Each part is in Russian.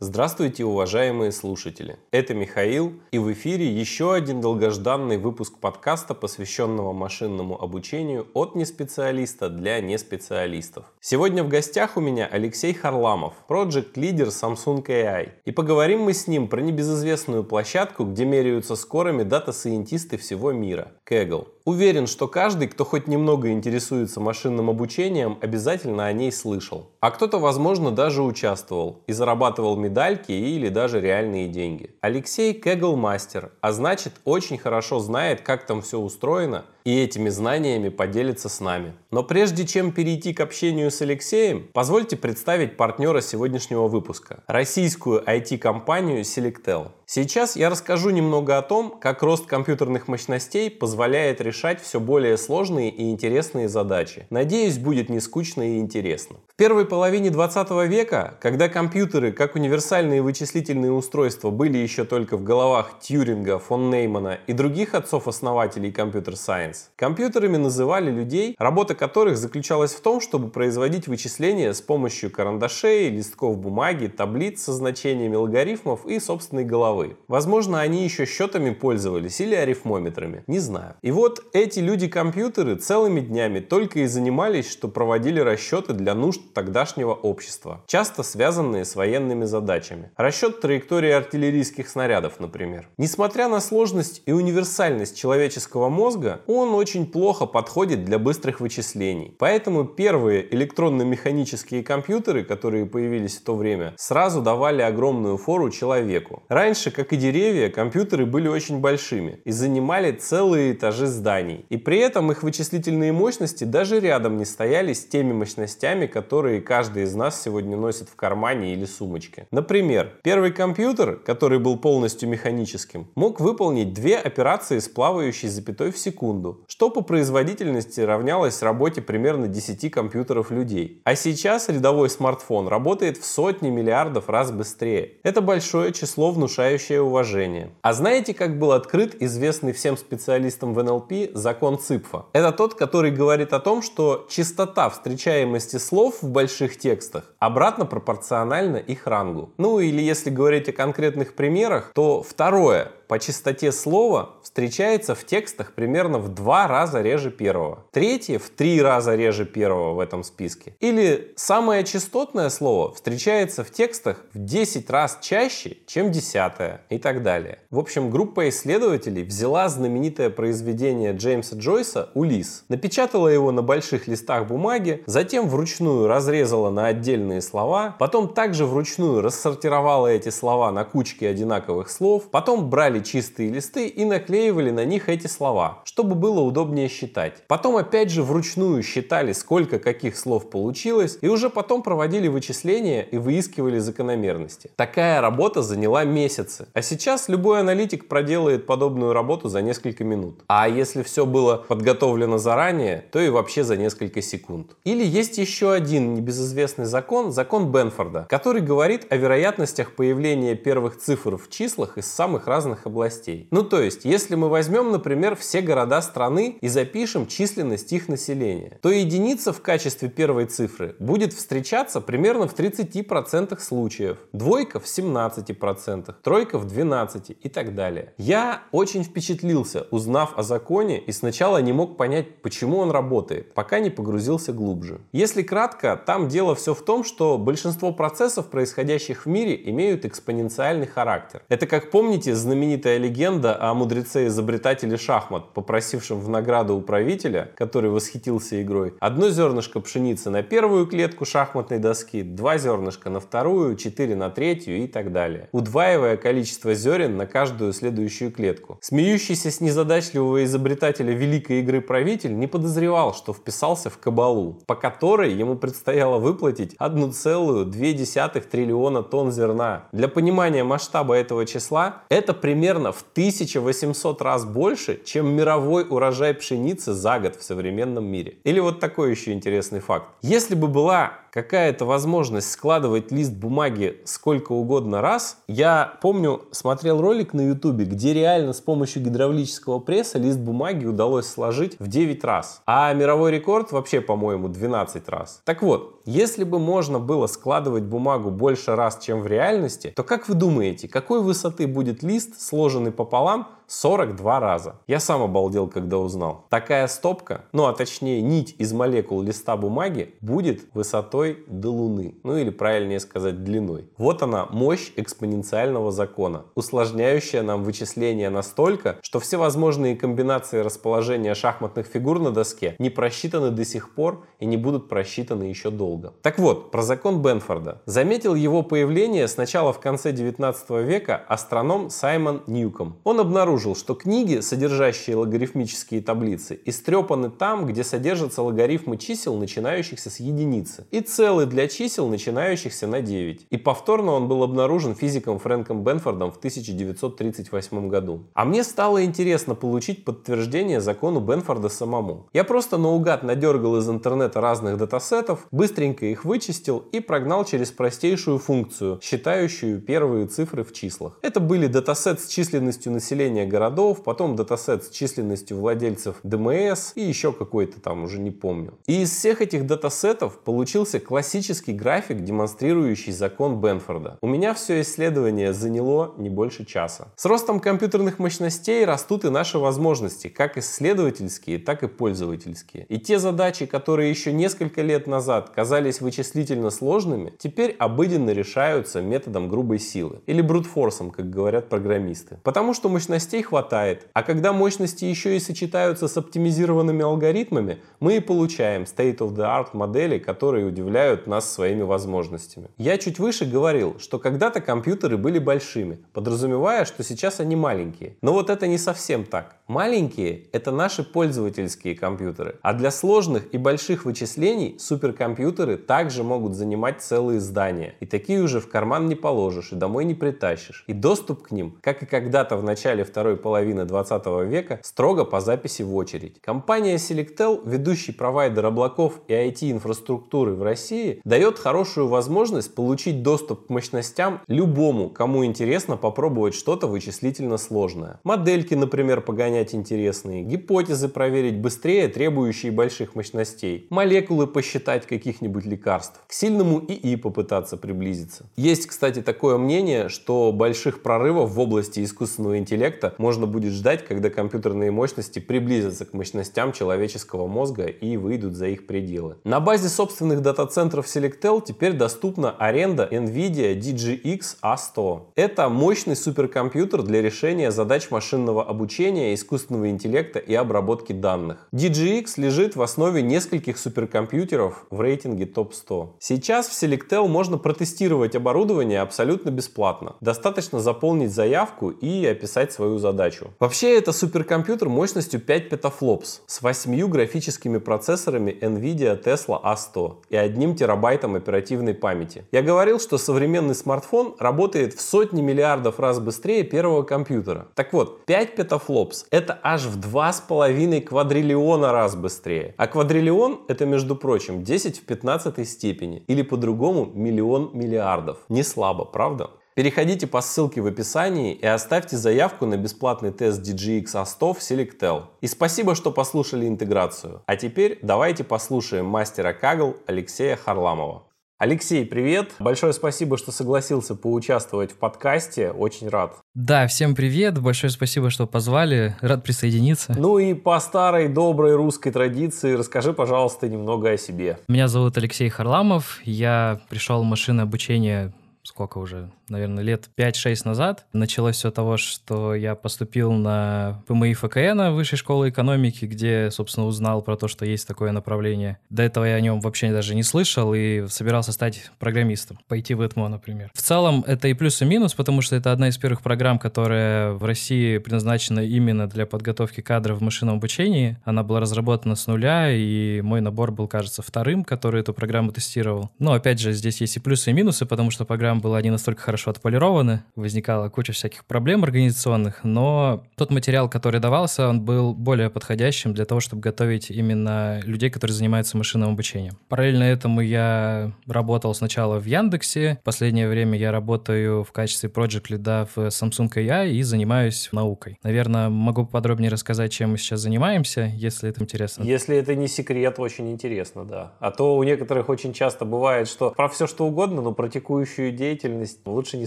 Здравствуйте, уважаемые слушатели! Это Михаил, и в эфире еще один долгожданный выпуск подкаста, посвященного машинному обучению от неспециалиста для неспециалистов. Сегодня в гостях у меня Алексей Харламов, проект-лидер Samsung AI. И поговорим мы с ним про небезызвестную площадку, где меряются скорами дата-сайентисты всего мира – Kaggle. Уверен, что каждый, кто хоть немного интересуется машинным обучением, обязательно о ней слышал. А кто-то, возможно, даже участвовал и зарабатывал медальки или даже реальные деньги. Алексей Кегл мастер, а значит очень хорошо знает, как там все устроено и этими знаниями поделится с нами. Но прежде чем перейти к общению с Алексеем, позвольте представить партнера сегодняшнего выпуска – российскую IT-компанию Selectel. Сейчас я расскажу немного о том, как рост компьютерных мощностей позволяет решать все более сложные и интересные задачи. Надеюсь, будет не скучно и интересно. Первой половине 20 века, когда компьютеры, как универсальные вычислительные устройства, были еще только в головах Тьюринга, фон Неймана и других отцов-основателей компьютер-сайенс, компьютерами называли людей, работа которых заключалась в том, чтобы производить вычисления с помощью карандашей, листков бумаги, таблиц со значениями логарифмов и собственной головы. Возможно, они еще счетами пользовались или арифмометрами, не знаю. И вот эти люди-компьютеры целыми днями только и занимались, что проводили расчеты для нужд тогдашнего общества, часто связанные с военными задачами. Расчет траектории артиллерийских снарядов, например. Несмотря на сложность и универсальность человеческого мозга, он очень плохо подходит для быстрых вычислений. Поэтому первые электронно-механические компьютеры, которые появились в то время, сразу давали огромную фору человеку. Раньше как и деревья, компьютеры были очень большими и занимали целые этажи зданий. И при этом их вычислительные мощности даже рядом не стояли с теми мощностями, которые каждый из нас сегодня носит в кармане или сумочке. Например, первый компьютер, который был полностью механическим, мог выполнить две операции с плавающей запятой в секунду, что по производительности равнялось работе примерно 10 компьютеров людей. А сейчас рядовой смартфон работает в сотни миллиардов раз быстрее. Это большое число внушающее уважение. А знаете, как был открыт известный всем специалистам в НЛП закон Ципфа? Это тот, который говорит о том, что частота встречаемости слов больших текстах обратно пропорциональна их рангу. Ну или если говорить о конкретных примерах, то второе по частоте слова встречается в текстах примерно в два раза реже первого. Третье в три раза реже первого в этом списке. Или самое частотное слово встречается в текстах в 10 раз чаще, чем десятое и так далее. В общем, группа исследователей взяла знаменитое произведение Джеймса Джойса «Улис», напечатала его на больших листах бумаги, затем вручную разрезала на отдельные слова, потом также вручную рассортировала эти слова на кучки одинаковых слов, потом брали чистые листы и наклеивали на них эти слова, чтобы было удобнее считать. Потом опять же вручную считали, сколько каких слов получилось, и уже потом проводили вычисления и выискивали закономерности. Такая работа заняла месяцы. А сейчас любой аналитик проделает подобную работу за несколько минут. А если все было подготовлено заранее, то и вообще за несколько секунд. Или есть еще один небезызвестный закон, закон Бенфорда, который говорит о вероятностях появления первых цифр в числах из самых разных областей. Ну то есть, если мы возьмем, например, все города страны и запишем численность их населения, то единица в качестве первой цифры будет встречаться примерно в 30% случаев, двойка в 17%, тройка в 12% и так далее. Я очень впечатлился, узнав о законе и сначала не мог понять, почему он работает, пока не погрузился глубже. Если кратко, там дело все в том, что большинство процессов, происходящих в мире, имеют экспоненциальный характер. Это, как помните, знаменитая легенда о мудреце-изобретателе шахмат, попросившем в награду у правителя, который восхитился игрой, одно зернышко пшеницы на первую клетку шахматной доски, два зернышка на вторую, четыре на третью и так далее, удваивая количество зерен на каждую следующую клетку. Смеющийся с незадачливого изобретателя великой игры правитель не подозревал, что вписался в кабалу, по которой ему предстояло выплатить 1,2 триллиона тонн зерна. Для понимания масштаба этого числа, это примерно в 1800 раз больше, чем мировой урожай пшеницы за год в современном мире. Или вот такой еще интересный факт. Если бы была какая-то возможность складывать лист бумаги сколько угодно раз. Я помню, смотрел ролик на ютубе, где реально с помощью гидравлического пресса лист бумаги удалось сложить в 9 раз. А мировой рекорд вообще, по-моему, 12 раз. Так вот, если бы можно было складывать бумагу больше раз, чем в реальности, то как вы думаете, какой высоты будет лист, сложенный пополам 42 раза. Я сам обалдел, когда узнал. Такая стопка, ну а точнее нить из молекул листа бумаги, будет высотой до Луны. Ну или правильнее сказать длиной. Вот она, мощь экспоненциального закона, усложняющая нам вычисления настолько, что все возможные комбинации расположения шахматных фигур на доске не просчитаны до сих пор и не будут просчитаны еще долго. Так вот, про закон Бенфорда. Заметил его появление сначала в конце 19 века астроном Саймон Ньюком. Он обнаружил, что книги, содержащие логарифмические таблицы, истрепаны там, где содержатся логарифмы чисел, начинающихся с единицы, и целы для чисел, начинающихся на 9. И повторно он был обнаружен физиком Фрэнком Бенфордом в 1938 году. А мне стало интересно получить подтверждение закону Бенфорда самому. Я просто наугад надергал из интернета разных датасетов, быстренько их вычистил и прогнал через простейшую функцию, считающую первые цифры в числах. Это были датасет с численностью населения городов, потом датасет с численностью владельцев ДМС и еще какой-то там, уже не помню. И из всех этих датасетов получился классический график, демонстрирующий закон Бенфорда. У меня все исследование заняло не больше часа. С ростом компьютерных мощностей растут и наши возможности, как исследовательские, так и пользовательские. И те задачи, которые еще несколько лет назад казались вычислительно сложными, теперь обыденно решаются методом грубой силы. Или брутфорсом, как говорят программисты. Потому что мощностей хватает. А когда мощности еще и сочетаются с оптимизированными алгоритмами, мы и получаем state-of-the-art модели, которые удивляют нас своими возможностями. Я чуть выше говорил, что когда-то компьютеры были большими, подразумевая, что сейчас они маленькие. Но вот это не совсем так. Маленькие — это наши пользовательские компьютеры. А для сложных и больших вычислений суперкомпьютеры также могут занимать целые здания. И такие уже в карман не положишь и домой не притащишь. И доступ к ним, как и когда-то в начале второй половины 20 века, строго по записи в очередь. Компания Selectel, ведущий провайдер облаков и IT-инфраструктуры в России, дает хорошую возможность получить доступ к мощностям любому, кому интересно попробовать что-то вычислительно сложное. Модельки, например, погонять интересные, гипотезы проверить быстрее, требующие больших мощностей, молекулы посчитать каких-нибудь лекарств, к сильному ИИ попытаться приблизиться. Есть, кстати, такое мнение, что больших прорывов в области искусственного интеллекта можно будет ждать, когда компьютерные мощности приблизятся к мощностям человеческого мозга и выйдут за их пределы. На базе собственных дата-центров Selectel теперь доступна аренда NVIDIA DGX A100. Это мощный суперкомпьютер для решения задач машинного обучения искусственного интеллекта и обработки данных. DGX лежит в основе нескольких суперкомпьютеров в рейтинге топ-100. Сейчас в Selectel можно протестировать оборудование абсолютно бесплатно. Достаточно заполнить заявку и описать свою задачу. Вообще это суперкомпьютер мощностью 5 петафлопс с 8 графическими процессорами NVIDIA Tesla A100 и 1 терабайтом оперативной памяти. Я говорил, что современный смартфон работает в сотни миллиардов раз быстрее первого компьютера. Так вот, 5 петафлопс это аж в 2,5 квадриллиона раз быстрее. А квадриллион это, между прочим, 10 в 15 степени. Или по-другому миллион миллиардов. Не слабо, правда? Переходите по ссылке в описании и оставьте заявку на бесплатный тест DGX A100 в Selectel. И спасибо, что послушали интеграцию. А теперь давайте послушаем мастера Кагл Алексея Харламова. Алексей, привет! Большое спасибо, что согласился поучаствовать в подкасте. Очень рад. Да, всем привет. Большое спасибо, что позвали. Рад присоединиться. Ну и по старой доброй русской традиции расскажи, пожалуйста, немного о себе. Меня зовут Алексей Харламов. Я пришел в машинное обучение сколько уже, наверное, лет 5-6 назад. Началось все того, что я поступил на ПМИ ФКН, Высшей школы экономики, где, собственно, узнал про то, что есть такое направление. До этого я о нем вообще даже не слышал и собирался стать программистом, пойти в ЭТМО, например. В целом, это и плюс, и минус, потому что это одна из первых программ, которая в России предназначена именно для подготовки кадров в машинном обучении. Она была разработана с нуля, и мой набор был, кажется, вторым, который эту программу тестировал. Но, опять же, здесь есть и плюсы, и минусы, потому что программа было не настолько хорошо отполированы, возникала куча всяких проблем организационных, но тот материал, который давался, он был более подходящим для того, чтобы готовить именно людей, которые занимаются машинным обучением. Параллельно этому я работал сначала в Яндексе, в последнее время я работаю в качестве проект лида в Samsung AI и занимаюсь наукой. Наверное, могу подробнее рассказать, чем мы сейчас занимаемся, если это интересно. Если это не секрет, очень интересно, да. А то у некоторых очень часто бывает, что про все что угодно, но про текущую деятельность лучше не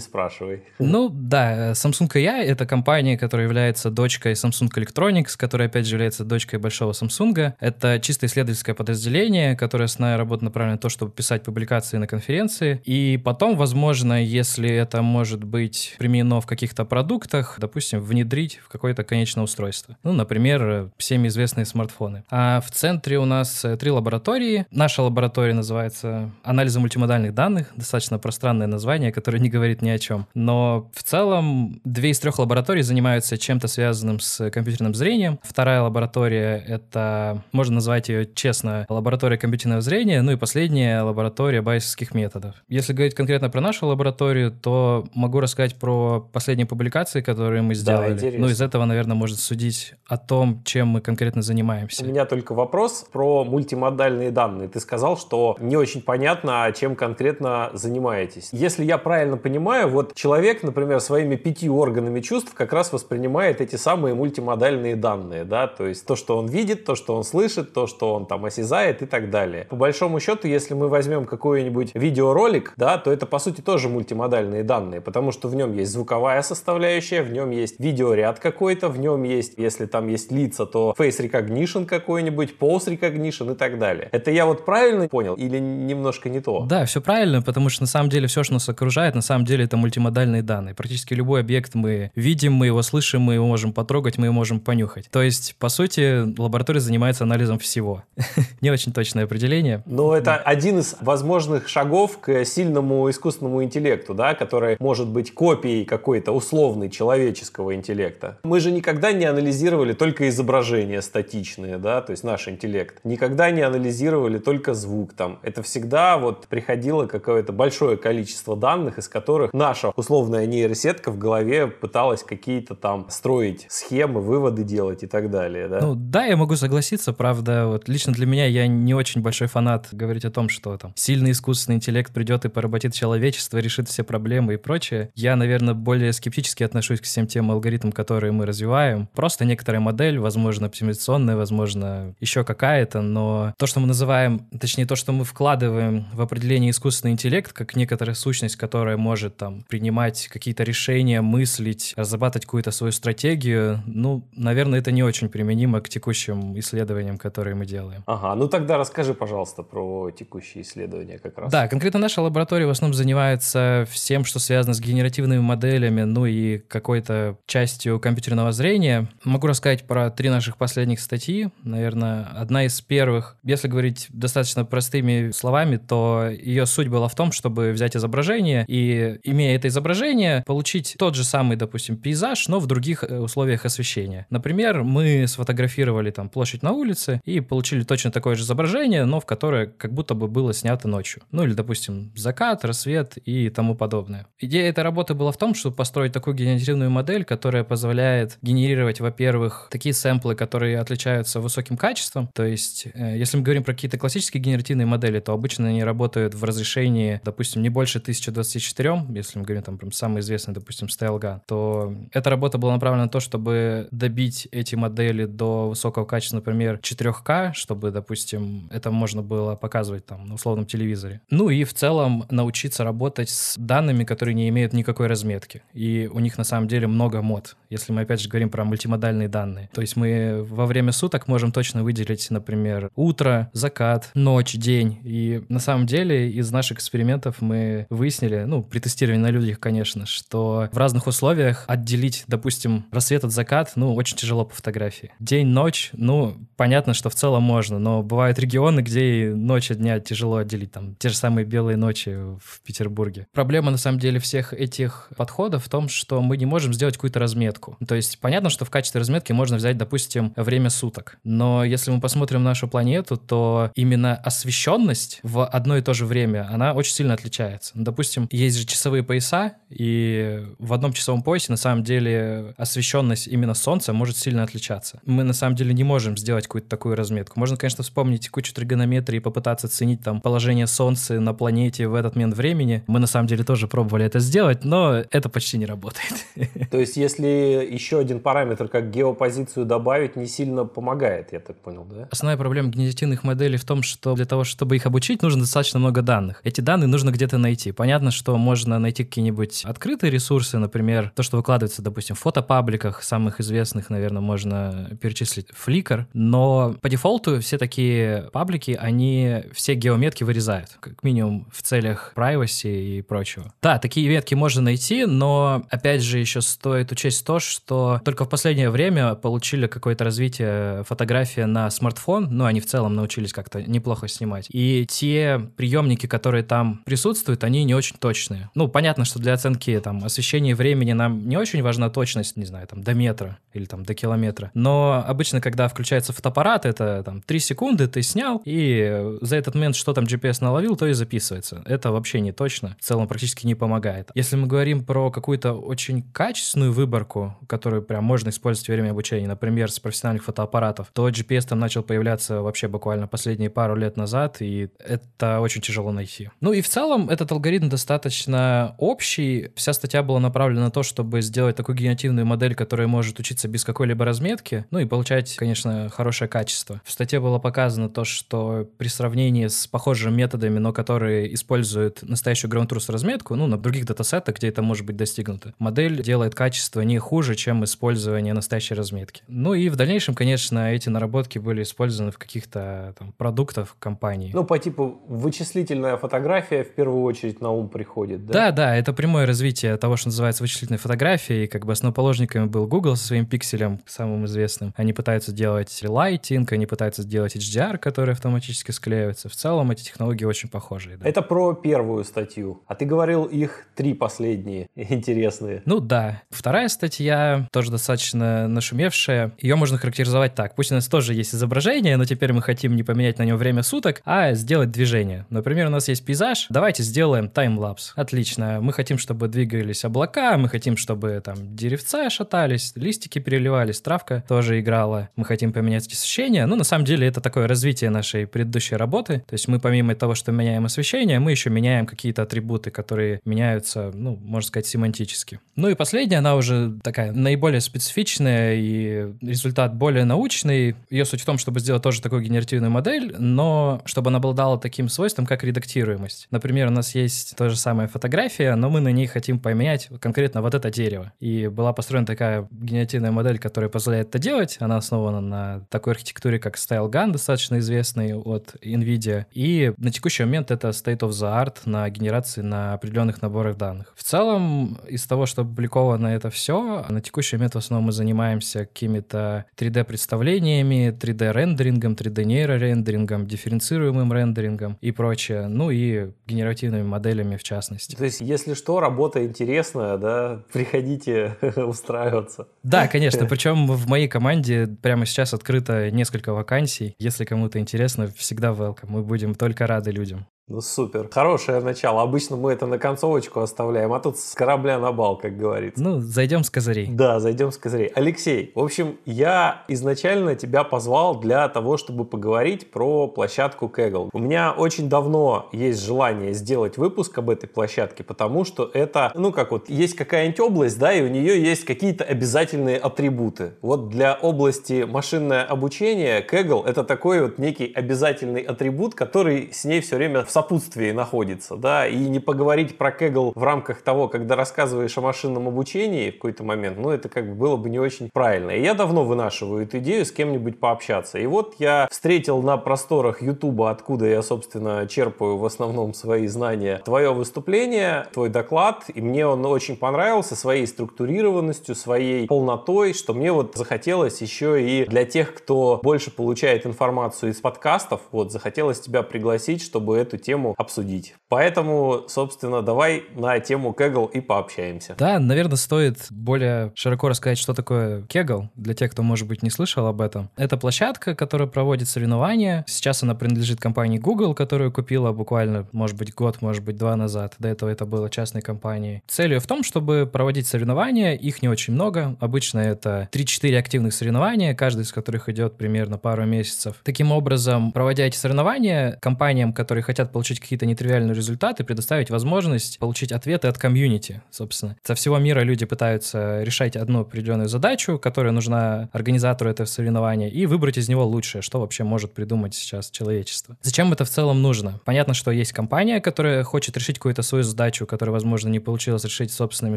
спрашивай. Ну да, Samsung AI — это компания, которая является дочкой Samsung Electronics, которая, опять же, является дочкой большого Samsung. Это чисто исследовательское подразделение, которое основная работа направлена на то, чтобы писать публикации на конференции. И потом, возможно, если это может быть применено в каких-то продуктах, допустим, внедрить в какое-то конечное устройство. Ну, например, всеми известные смартфоны. А в центре у нас три лаборатории. Наша лаборатория называется «Анализы мультимодальных данных». Достаточно пространное название, которое не говорит ни о чем. Но в целом две из трех лабораторий занимаются чем-то связанным с компьютерным зрением. Вторая лаборатория — это, можно назвать ее честно, лаборатория компьютерного зрения. Ну и последняя — лаборатория байесовских методов. Если говорить конкретно про нашу лабораторию, то могу рассказать про последние публикации, которые мы сделали. Да, ну, из этого, наверное, можно судить о том, чем мы конкретно занимаемся. У меня только вопрос про мультимодальные данные. Ты сказал, что не очень понятно, чем конкретно занимаетесь. Если я правильно понимаю, вот человек, например, своими пяти органами чувств как раз воспринимает эти самые мультимодальные данные, да, то есть то, что он видит, то, что он слышит, то, что он там осязает и так далее. По большому счету, если мы возьмем какой-нибудь видеоролик, да, то это по сути тоже мультимодальные данные, потому что в нем есть звуковая составляющая, в нем есть видеоряд какой-то, в нем есть, если там есть лица, то face recognition какой-нибудь, pose recognition и так далее. Это я вот правильно понял или немножко не то? Да, все правильно, потому что на самом деле все, что нас окружает, на самом деле это мультимодальные данные. Практически любой объект мы видим, мы его слышим, мы его можем потрогать, мы его можем понюхать. То есть, по сути, лаборатория занимается анализом всего. Не очень точное определение. Но это один из возможных шагов к сильному искусственному интеллекту, да, который может быть копией какой-то условной человеческого интеллекта. Мы же никогда не анализировали только изображения статичные, да, то есть наш интеллект. Никогда не анализировали только звук там. Это всегда вот приходило какое-то большое количество данных, из которых наша условная нейросетка в голове пыталась какие-то там строить схемы, выводы делать и так далее, да? Ну да, я могу согласиться, правда, вот лично для меня я не очень большой фанат говорить о том, что там сильный искусственный интеллект придет и поработит человечество, решит все проблемы и прочее. Я, наверное, более скептически отношусь к всем тем алгоритмам, которые мы развиваем. Просто некоторая модель, возможно, оптимизационная, возможно, еще какая-то, но то, что мы называем, точнее, то, что мы вкладываем в определение искусственный интеллект, как некоторая сущность, которая может там принимать какие-то решения, мыслить, разрабатывать какую-то свою стратегию, ну, наверное, это не очень применимо к текущим исследованиям, которые мы делаем. Ага, ну тогда расскажи, пожалуйста, про текущие исследования как раз. Да, конкретно наша лаборатория в основном занимается всем, что связано с генеративными моделями, ну и какой-то частью компьютерного зрения. Могу рассказать про три наших последних статьи. Наверное, одна из первых, если говорить достаточно простыми словами, то ее суть была в том, чтобы взять изображение и, имея это изображение, получить тот же самый, допустим, пейзаж, но в других э, условиях освещения. Например, мы сфотографировали там площадь на улице и получили точно такое же изображение, но в которое как будто бы было снято ночью. Ну или, допустим, закат, рассвет и тому подобное. Идея этой работы была в том, чтобы построить такую генеративную модель, которая позволяет генерировать, во-первых, такие сэмплы, которые отличаются высоким качеством. То есть, э, если мы говорим про какие-то классические генеративные модели, то обычно они работают в разрешении, допустим, не больше 1024, если мы говорим там прям самый известный, допустим, StyleGun, то эта работа была направлена на то, чтобы добить эти модели до высокого качества, например, 4К, чтобы, допустим, это можно было показывать там на условном телевизоре. Ну и в целом научиться работать с данными, которые не имеют никакой разметки. И у них на самом деле много мод, если мы опять же говорим про мультимодальные данные. То есть мы во время суток можем точно выделить, например, утро, закат, ночь, день. И на самом деле из наших экспериментов мы выяснили, ну, при тестировании на людях, конечно, что в разных условиях отделить, допустим, рассвет от закат, ну, очень тяжело по фотографии. День, ночь, ну, понятно, что в целом можно, но бывают регионы, где и ночь от дня тяжело отделить, там, те же самые белые ночи в Петербурге. Проблема, на самом деле, всех этих подходов в том, что мы не можем сделать какую-то разметку. То есть понятно, что в качестве разметки можно взять, допустим, время суток. Но если мы посмотрим нашу планету, то именно освещенность в одно и то же время, она очень сильно отличается. Допустим, есть же часовые пояса, и в одном часовом поясе на самом деле освещенность именно солнца может сильно отличаться. Мы на самом деле не можем сделать какую-то такую разметку. Можно, конечно, вспомнить кучу тригонометрии и попытаться оценить там положение солнца на планете в этот момент времени. Мы на самом деле тоже пробовали это сделать, но это почти не работает. То есть, если еще один параметр, как геопозицию добавить, не сильно помогает, я так понял, да? Основная проблема генеративных моделей в том, что для того, чтобы их обучить, нужно достаточно много данных. Эти данные нужно где-то найти. Понятно, что можно найти какие-нибудь открытые ресурсы, например, то, что выкладывается, допустим, в фотопабликах, самых известных, наверное, можно перечислить Flickr, но по дефолту все такие паблики, они все геометки вырезают, как минимум в целях privacy и прочего. Да, такие ветки можно найти, но, опять же, еще стоит учесть то, что только в последнее время получили какое-то развитие фотографии на смартфон, ну, они в целом научились как-то неплохо снимать. И те приемники, которые там присутствуют, они не очень точные. Ну, понятно, что для оценки там освещения времени нам не очень важна точность, не знаю, там до метра или там до километра. Но обычно, когда включается фотоаппарат, это там 3 секунды ты снял, и за этот момент что там GPS наловил, то и записывается. Это вообще не точно, в целом практически не помогает. Если мы говорим про какую-то очень качественную выборку, которую прям можно использовать во время обучения, например, с профессиональных фотоаппаратов, то GPS там начал появляться вообще буквально последние пару лет назад, и это очень тяжело найти. Ну и в целом этот алгоритм достаточно общий. Вся статья была направлена на то, чтобы сделать такую генеративную модель, которая может учиться без какой-либо разметки, ну и получать, конечно, хорошее качество. В статье было показано то, что при сравнении с похожими методами, но которые используют настоящую ground truth разметку, ну, на других датасетах, где это может быть достигнуто, модель делает качество не хуже, чем использование настоящей разметки. Ну и в дальнейшем, конечно, эти наработки были использованы в каких-то там продуктах компании. Ну, по типу вычислительная фотография в первую очередь на ум приходит, да? Да, да, это прямое развитие того, что называется вычислительной фотографией. Как бы основоположниками был Google со своим пикселем, самым известным. Они пытаются делать лайтинг, они пытаются сделать HDR, который автоматически склеивается. В целом эти технологии очень похожие. Да. Это про первую статью. А ты говорил, их три последние интересные. Ну да. Вторая статья тоже достаточно нашумевшая. Ее можно характеризовать так. Пусть у нас тоже есть изображение, но теперь мы хотим не поменять на нем время суток, а сделать движение. Например, у нас есть пейзаж. Давайте сделаем таймлапс. Отлично. Мы хотим, чтобы двигались облака, мы хотим, чтобы там деревца шатались, листики переливались, травка тоже играла. Мы хотим поменять освещение. Ну, на самом деле, это такое развитие нашей предыдущей работы. То есть мы помимо того, что меняем освещение, мы еще меняем какие-то атрибуты, которые меняются, ну, можно сказать, семантически. Ну и последняя, она уже такая наиболее специфичная и результат более научный. Ее суть в том, чтобы сделать тоже такую генеративную модель, но чтобы она обладала таким свойством, как редактируемость. Например, у нас есть та же самая фотография, но мы на ней хотим поменять конкретно вот это дерево. И была построена такая генеративная модель, которая позволяет это делать. Она основана на такой архитектуре, как StyleGAN, достаточно известный от NVIDIA. И на текущий момент это state of the art на генерации на определенных наборах данных. В целом, из того, что опубликовано это все, на текущий момент в основном мы занимаемся какими-то 3D-представлениями, 3D-рендерингом, 3D-нейрорендерингом, дифференцируемым рендерингом и прочее. Ну и генеративными моделями в частности. То есть, если что, работа интересная, да, приходите устраиваться. Да, конечно. Причем в моей команде прямо сейчас открыто несколько вакансий. Если кому-то интересно, всегда welcome. Мы будем только рады людям. Ну супер. Хорошее начало. Обычно мы это на концовочку оставляем, а тут с корабля на бал, как говорится. Ну, зайдем с козырей. Да, зайдем с козырей. Алексей, в общем, я изначально тебя позвал для того, чтобы поговорить про площадку Kaggle. У меня очень давно есть желание сделать выпуск об этой площадке, потому что это, ну как вот, есть какая-нибудь область, да, и у нее есть какие-то обязательные атрибуты. Вот для области машинное обучение Kaggle это такой вот некий обязательный атрибут, который с ней все время в сопутствии находится, да, и не поговорить про Kaggle в рамках того, когда рассказываешь о машинном обучении в какой-то момент, ну, это как бы было бы не очень правильно. И я давно вынашиваю эту идею с кем-нибудь пообщаться. И вот я встретил на просторах Ютуба, откуда я, собственно, черпаю в основном свои знания, твое выступление, твой доклад, и мне он очень понравился своей структурированностью, своей полнотой, что мне вот захотелось еще и для тех, кто больше получает информацию из подкастов, вот, захотелось тебя пригласить, чтобы эту тему обсудить. Поэтому, собственно, давай на тему Kaggle и пообщаемся. Да, наверное, стоит более широко рассказать, что такое Kaggle, для тех, кто, может быть, не слышал об этом. Это площадка, которая проводит соревнования. Сейчас она принадлежит компании Google, которую купила буквально, может быть, год, может быть, два назад. До этого это было частной компанией. Целью в том, чтобы проводить соревнования. Их не очень много. Обычно это 3-4 активных соревнования, каждый из которых идет примерно пару месяцев. Таким образом, проводя эти соревнования, компаниям, которые хотят получить какие-то нетривиальные результаты, предоставить возможность получить ответы от комьюнити, собственно. Со всего мира люди пытаются решать одну определенную задачу, которая нужна организатору этого соревнования, и выбрать из него лучшее, что вообще может придумать сейчас человечество. Зачем это в целом нужно? Понятно, что есть компания, которая хочет решить какую-то свою задачу, которая, возможно, не получилось решить собственными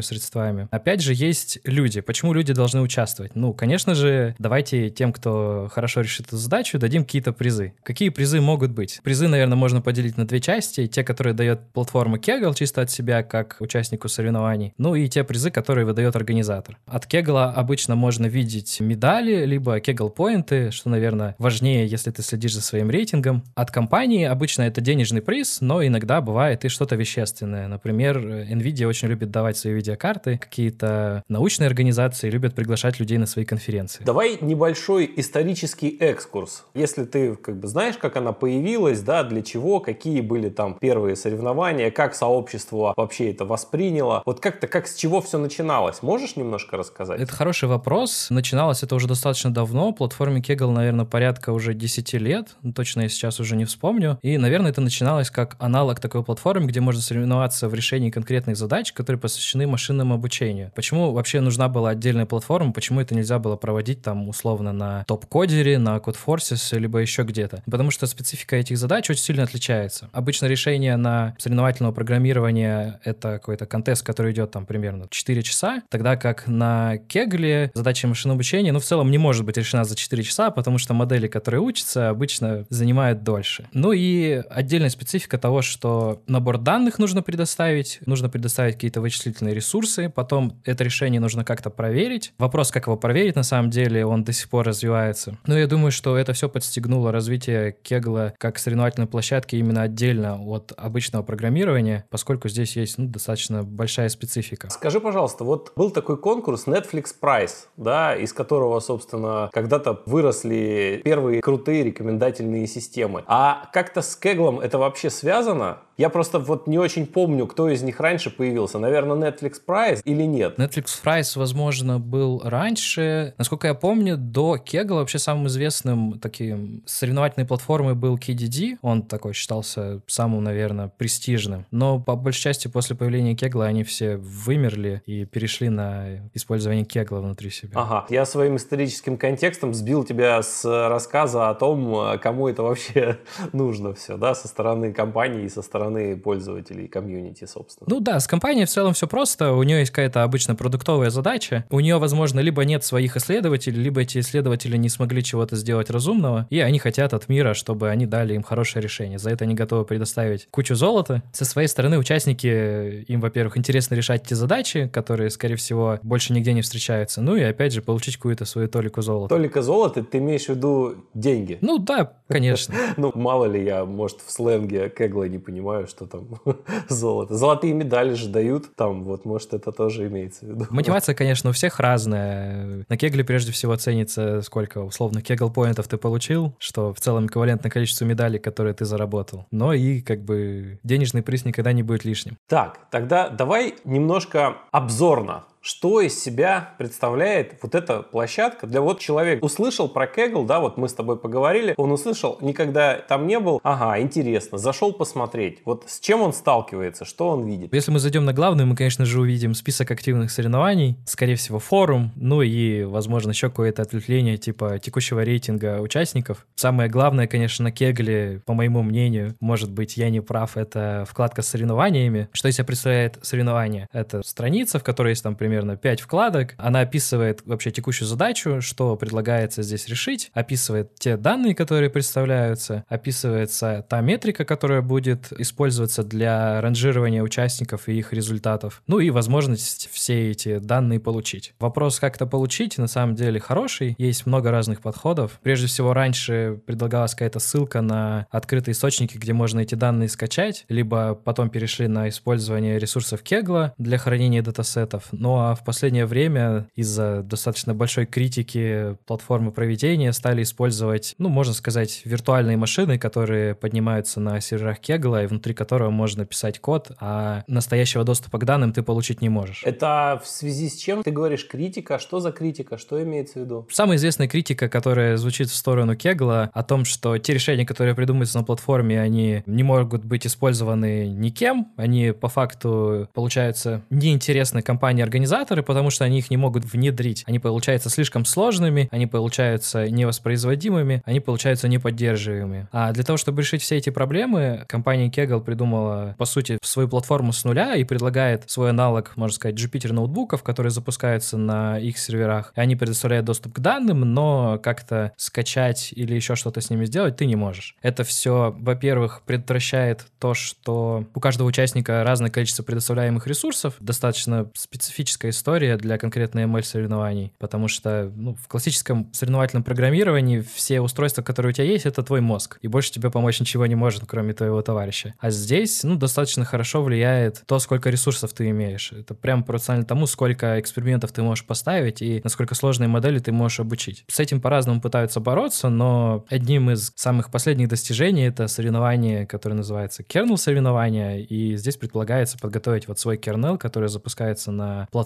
средствами. Опять же, есть люди. Почему люди должны участвовать? Ну, конечно же, давайте тем, кто хорошо решит эту задачу, дадим какие-то призы. Какие призы могут быть? Призы, наверное, можно поделить на две части. Те, которые дает платформа Kegel чисто от себя, как участнику соревнований. Ну и те призы, которые выдает организатор. От Kegel обычно можно видеть медали, либо Kegel поинты, что, наверное, важнее, если ты следишь за своим рейтингом. От компании обычно это денежный приз, но иногда бывает и что-то вещественное. Например, NVIDIA очень любит давать свои видеокарты, какие-то научные организации любят приглашать людей на свои конференции. Давай небольшой исторический экскурс. Если ты как бы знаешь, как она появилась, да, для чего, какие были там первые соревнования, как сообщество вообще это восприняло, вот как-то как с чего все начиналось, можешь немножко рассказать? Это хороший вопрос. Начиналось это уже достаточно давно. Платформе Kegel, наверное, порядка уже 10 лет. Ну, точно я сейчас уже не вспомню. И, наверное, это начиналось как аналог такой платформы, где можно соревноваться в решении конкретных задач, которые посвящены машинному обучению. Почему вообще нужна была отдельная платформа? Почему это нельзя было проводить там условно на топ-кодере, на CodeForces, либо еще где-то? Потому что специфика этих задач очень сильно отличается. Обычно решение на соревновательного программирования — это какой-то контест, который идет там примерно 4 часа, тогда как на Кегле задача машинного обучения, ну, в целом не может быть решена за 4 часа, потому что модели, которые учатся, обычно занимают дольше. Ну и отдельная специфика того, что набор данных нужно предоставить, нужно предоставить какие-то вычислительные ресурсы, потом это решение нужно как-то проверить. Вопрос, как его проверить, на самом деле, он до сих пор развивается. Но я думаю, что это все подстегнуло развитие Кегла как соревновательной площадки именно отдельно от обычного программирования, поскольку здесь есть ну, достаточно большая специфика. Скажи, пожалуйста, вот был такой конкурс Netflix Prize, да, из которого, собственно, когда-то выросли первые крутые рекомендательные системы. А как-то с Кеглом это вообще связано? Я просто вот не очень помню, кто из них раньше появился. Наверное, Netflix Prize или нет? Netflix Prize, возможно, был раньше. Насколько я помню, до Kegel вообще самым известным таким соревновательной платформой был KDD. Он такой считался самым, наверное, престижным. Но по большей части после появления Kegel они все вымерли и перешли на использование Kegel внутри себя. Ага. Я своим историческим контекстом сбил тебя с рассказа о том, кому это вообще нужно все, да, со стороны компании и со стороны стороны пользователей, комьюнити, собственно. Ну да, с компанией в целом все просто. У нее есть какая-то обычно продуктовая задача. У нее, возможно, либо нет своих исследователей, либо эти исследователи не смогли чего-то сделать разумного, и они хотят от мира, чтобы они дали им хорошее решение. За это они готовы предоставить кучу золота. Со своей стороны участники, им, во-первых, интересно решать эти задачи, которые, скорее всего, больше нигде не встречаются. Ну и, опять же, получить какую-то свою толику золота. Толика золота, ты имеешь в виду деньги? Ну да, конечно. Ну, мало ли я, может, в сленге Кегла не понимаю, понимаю, что там золото. Золотые медали же дают, там вот, может, это тоже имеется в виду. Мотивация, конечно, у всех разная. На кегле прежде всего ценится, сколько, условно, кегл-поинтов ты получил, что в целом эквивалентно количеству медалей, которые ты заработал. Но и, как бы, денежный приз никогда не будет лишним. Так, тогда давай немножко обзорно что из себя представляет вот эта площадка для вот человек услышал про Kaggle, да, вот мы с тобой поговорили, он услышал, никогда там не был, ага, интересно, зашел посмотреть, вот с чем он сталкивается, что он видит. Если мы зайдем на главную, мы, конечно же, увидим список активных соревнований, скорее всего, форум, ну и, возможно, еще какое-то ответвление типа текущего рейтинга участников. Самое главное, конечно, на Кегле, по моему мнению, может быть, я не прав, это вкладка с соревнованиями. Что из себя представляет соревнование? Это страница, в которой есть там, например, примерно 5 вкладок. Она описывает вообще текущую задачу, что предлагается здесь решить, описывает те данные, которые представляются, описывается та метрика, которая будет использоваться для ранжирования участников и их результатов, ну и возможность все эти данные получить. Вопрос, как это получить, на самом деле хороший, есть много разных подходов. Прежде всего, раньше предлагалась какая-то ссылка на открытые источники, где можно эти данные скачать, либо потом перешли на использование ресурсов Kegel для хранения датасетов. Ну а в последнее время из-за достаточно большой критики платформы проведения стали использовать, ну, можно сказать, виртуальные машины, которые поднимаются на серверах Kegel, и внутри которого можно писать код, а настоящего доступа к данным ты получить не можешь. Это в связи с чем ты говоришь критика? Что за критика? Что имеется в виду? Самая известная критика, которая звучит в сторону Kegel, о том, что те решения, которые придумываются на платформе, они не могут быть использованы никем, они по факту получаются неинтересны компании-организаторы, потому что они их не могут внедрить. Они получаются слишком сложными, они получаются невоспроизводимыми, они получаются неподдерживаемыми. А для того, чтобы решить все эти проблемы, компания Kegel придумала, по сути, свою платформу с нуля и предлагает свой аналог, можно сказать, Jupyter ноутбуков, которые запускаются на их серверах. И они предоставляют доступ к данным, но как-то скачать или еще что-то с ними сделать ты не можешь. Это все, во-первых, предотвращает то, что у каждого участника разное количество предоставляемых ресурсов, достаточно специфическая история для конкретной ML-соревнований, потому что ну, в классическом соревновательном программировании все устройства, которые у тебя есть, это твой мозг, и больше тебе помочь ничего не может, кроме твоего товарища. А здесь, ну, достаточно хорошо влияет то, сколько ресурсов ты имеешь. Это прям пропорционально тому, сколько экспериментов ты можешь поставить и насколько сложные модели ты можешь обучить. С этим по-разному пытаются бороться, но одним из самых последних достижений это соревнование, которое называется kernel соревнования, и здесь предполагается подготовить вот свой kernel, который запускается на платформе.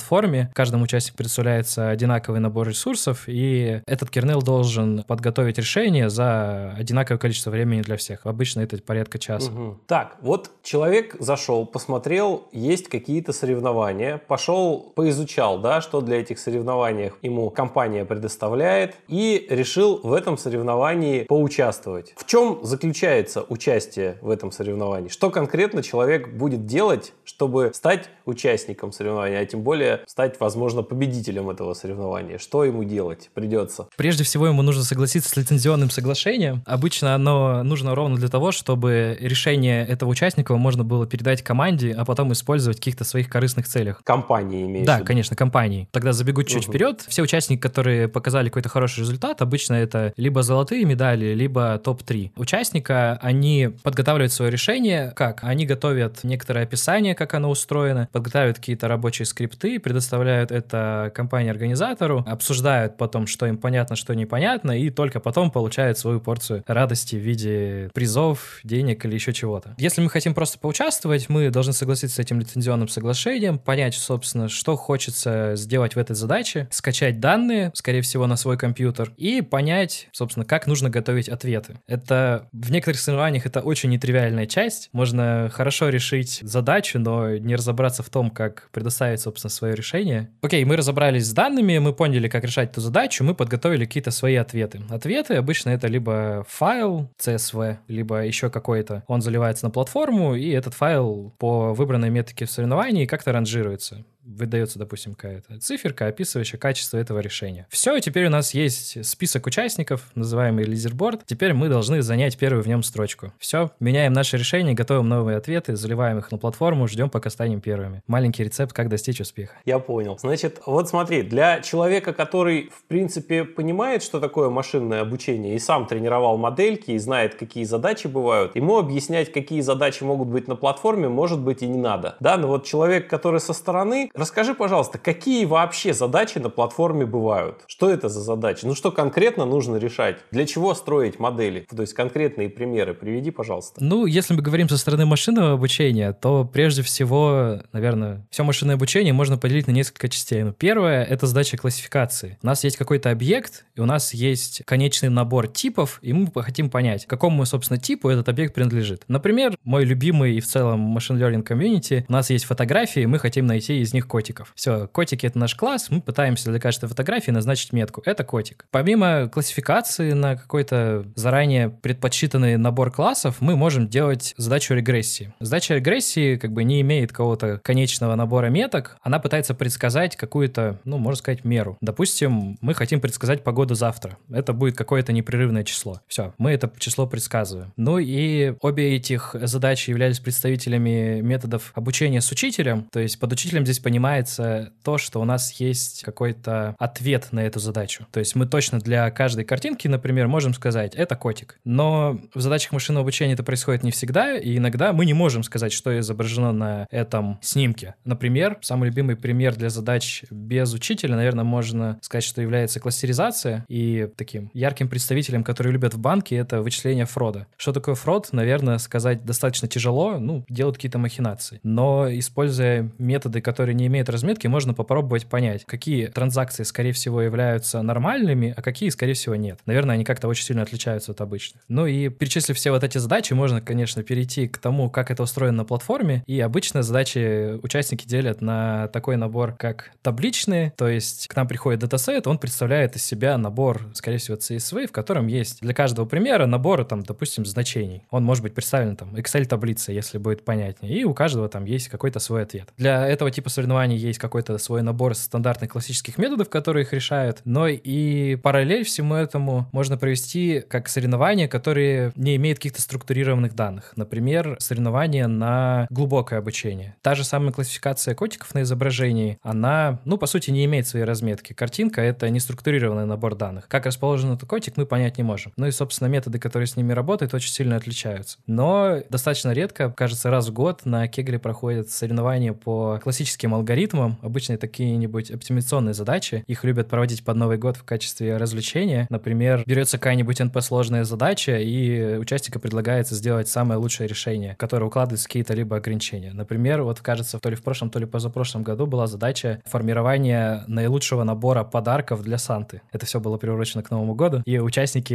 Каждому участнику представляется одинаковый набор ресурсов, и этот kernel должен подготовить решение за одинаковое количество времени для всех. Обычно это порядка часа. Угу. Так, вот человек зашел, посмотрел, есть какие-то соревнования, пошел, поизучал, да, что для этих соревнований ему компания предоставляет, и решил в этом соревновании поучаствовать. В чем заключается участие в этом соревновании? Что конкретно человек будет делать, чтобы стать участником соревнования, а тем более стать, возможно, победителем этого соревнования? Что ему делать придется? Прежде всего, ему нужно согласиться с лицензионным соглашением. Обычно оно нужно ровно для того, чтобы решение этого участника можно было передать команде, а потом использовать в каких-то своих корыстных целях. Компании имеешь Да, конечно, компании. Тогда забегу чуть угу. вперед. Все участники, которые показали какой-то хороший результат, обычно это либо золотые медали, либо топ-3. Участника, они подготавливают свое решение. Как? Они готовят некоторое описание, как оно устроено, подготавливают какие-то рабочие скрипты, предоставляют это компании-организатору, обсуждают потом, что им понятно, что непонятно, и только потом получают свою порцию радости в виде призов, денег или еще чего-то. Если мы хотим просто поучаствовать, мы должны согласиться с этим лицензионным соглашением, понять, собственно, что хочется сделать в этой задаче, скачать данные, скорее всего, на свой компьютер, и понять, собственно, как нужно готовить ответы. Это в некоторых соревнованиях это очень нетривиальная часть. Можно хорошо решить задачу, но не разобраться в том, как предоставить, собственно, свое решение. Окей, мы разобрались с данными, мы поняли, как решать эту задачу, мы подготовили какие-то свои ответы. Ответы обычно это либо файл CSV, либо еще какой-то. Он заливается на платформу, и этот файл по выбранной метрике в соревновании как-то ранжируется выдается, допустим, какая-то циферка, описывающая качество этого решения. Все, теперь у нас есть список участников, называемый лидерборд. Теперь мы должны занять первую в нем строчку. Все, меняем наше решение, готовим новые ответы, заливаем их на платформу, ждем, пока станем первыми. Маленький рецепт, как достичь успеха. Я понял. Значит, вот смотри, для человека, который, в принципе, понимает, что такое машинное обучение, и сам тренировал модельки, и знает, какие задачи бывают, ему объяснять, какие задачи могут быть на платформе, может быть, и не надо. Да, но вот человек, который со стороны, Расскажи, пожалуйста, какие вообще задачи на платформе бывают? Что это за задачи? Ну, что конкретно нужно решать? Для чего строить модели? То есть конкретные примеры приведи, пожалуйста. Ну, если мы говорим со стороны машинного обучения, то прежде всего, наверное, все машинное обучение можно поделить на несколько частей. Ну, первое — это задача классификации. У нас есть какой-то объект, и у нас есть конечный набор типов, и мы хотим понять, какому, собственно, типу этот объект принадлежит. Например, мой любимый и в целом машин learning комьюнити, у нас есть фотографии, мы хотим найти из них них котиков. Все, котики — это наш класс, мы пытаемся для каждой фотографии назначить метку. Это котик. Помимо классификации на какой-то заранее предпочитанный набор классов, мы можем делать задачу регрессии. Задача регрессии как бы не имеет какого-то конечного набора меток, она пытается предсказать какую-то, ну, можно сказать, меру. Допустим, мы хотим предсказать погоду завтра. Это будет какое-то непрерывное число. Все, мы это число предсказываем. Ну и обе этих задачи являлись представителями методов обучения с учителем. То есть под учителем здесь понимается то, что у нас есть какой-то ответ на эту задачу. То есть мы точно для каждой картинки, например, можем сказать, это котик. Но в задачах машинного обучения это происходит не всегда, и иногда мы не можем сказать, что изображено на этом снимке. Например, самый любимый пример для задач без учителя, наверное, можно сказать, что является классеризация. И таким ярким представителем, который любят в банке, это вычисление фрода. Что такое фрод, наверное, сказать достаточно тяжело, ну, делают какие-то махинации. Но используя методы, которые не имеют разметки, можно попробовать понять, какие транзакции, скорее всего, являются нормальными, а какие, скорее всего, нет. Наверное, они как-то очень сильно отличаются от обычных. Ну и перечислив все вот эти задачи, можно, конечно, перейти к тому, как это устроено на платформе. И обычно задачи участники делят на такой набор, как табличные, то есть к нам приходит датасет, он представляет из себя набор, скорее всего, CSV, в котором есть для каждого примера набор, там, допустим, значений. Он может быть представлен там Excel-таблицей, если будет понятнее. И у каждого там есть какой-то свой ответ. Для этого типа соревнований есть какой-то свой набор стандартных классических методов, которые их решают. Но и параллель всему этому можно провести как соревнования, которые не имеют каких-то структурированных данных. Например, соревнования на глубокое обучение. Та же самая классификация котиков на изображении, она, ну, по сути, не имеет своей разметки. Картинка — это не структурированный набор данных. Как расположен этот котик, мы понять не можем. Ну и, собственно, методы, которые с ними работают, очень сильно отличаются. Но достаточно редко, кажется, раз в год на Кегле проходят соревнования по классическим алгоритмам. Обычно такие-нибудь оптимизационные задачи. Их любят проводить под Новый год в качестве развлечения. Например, берется какая-нибудь NP-сложная задача, и участнику предлагается сделать самое лучшее решение, которое укладывается какие-то либо ограничения. Например, вот кажется, то ли в прошлом, то ли позапрошлом году была задача формирования наилучшего набора подарков для Санты. Это все было приурочено к Новому году, и участники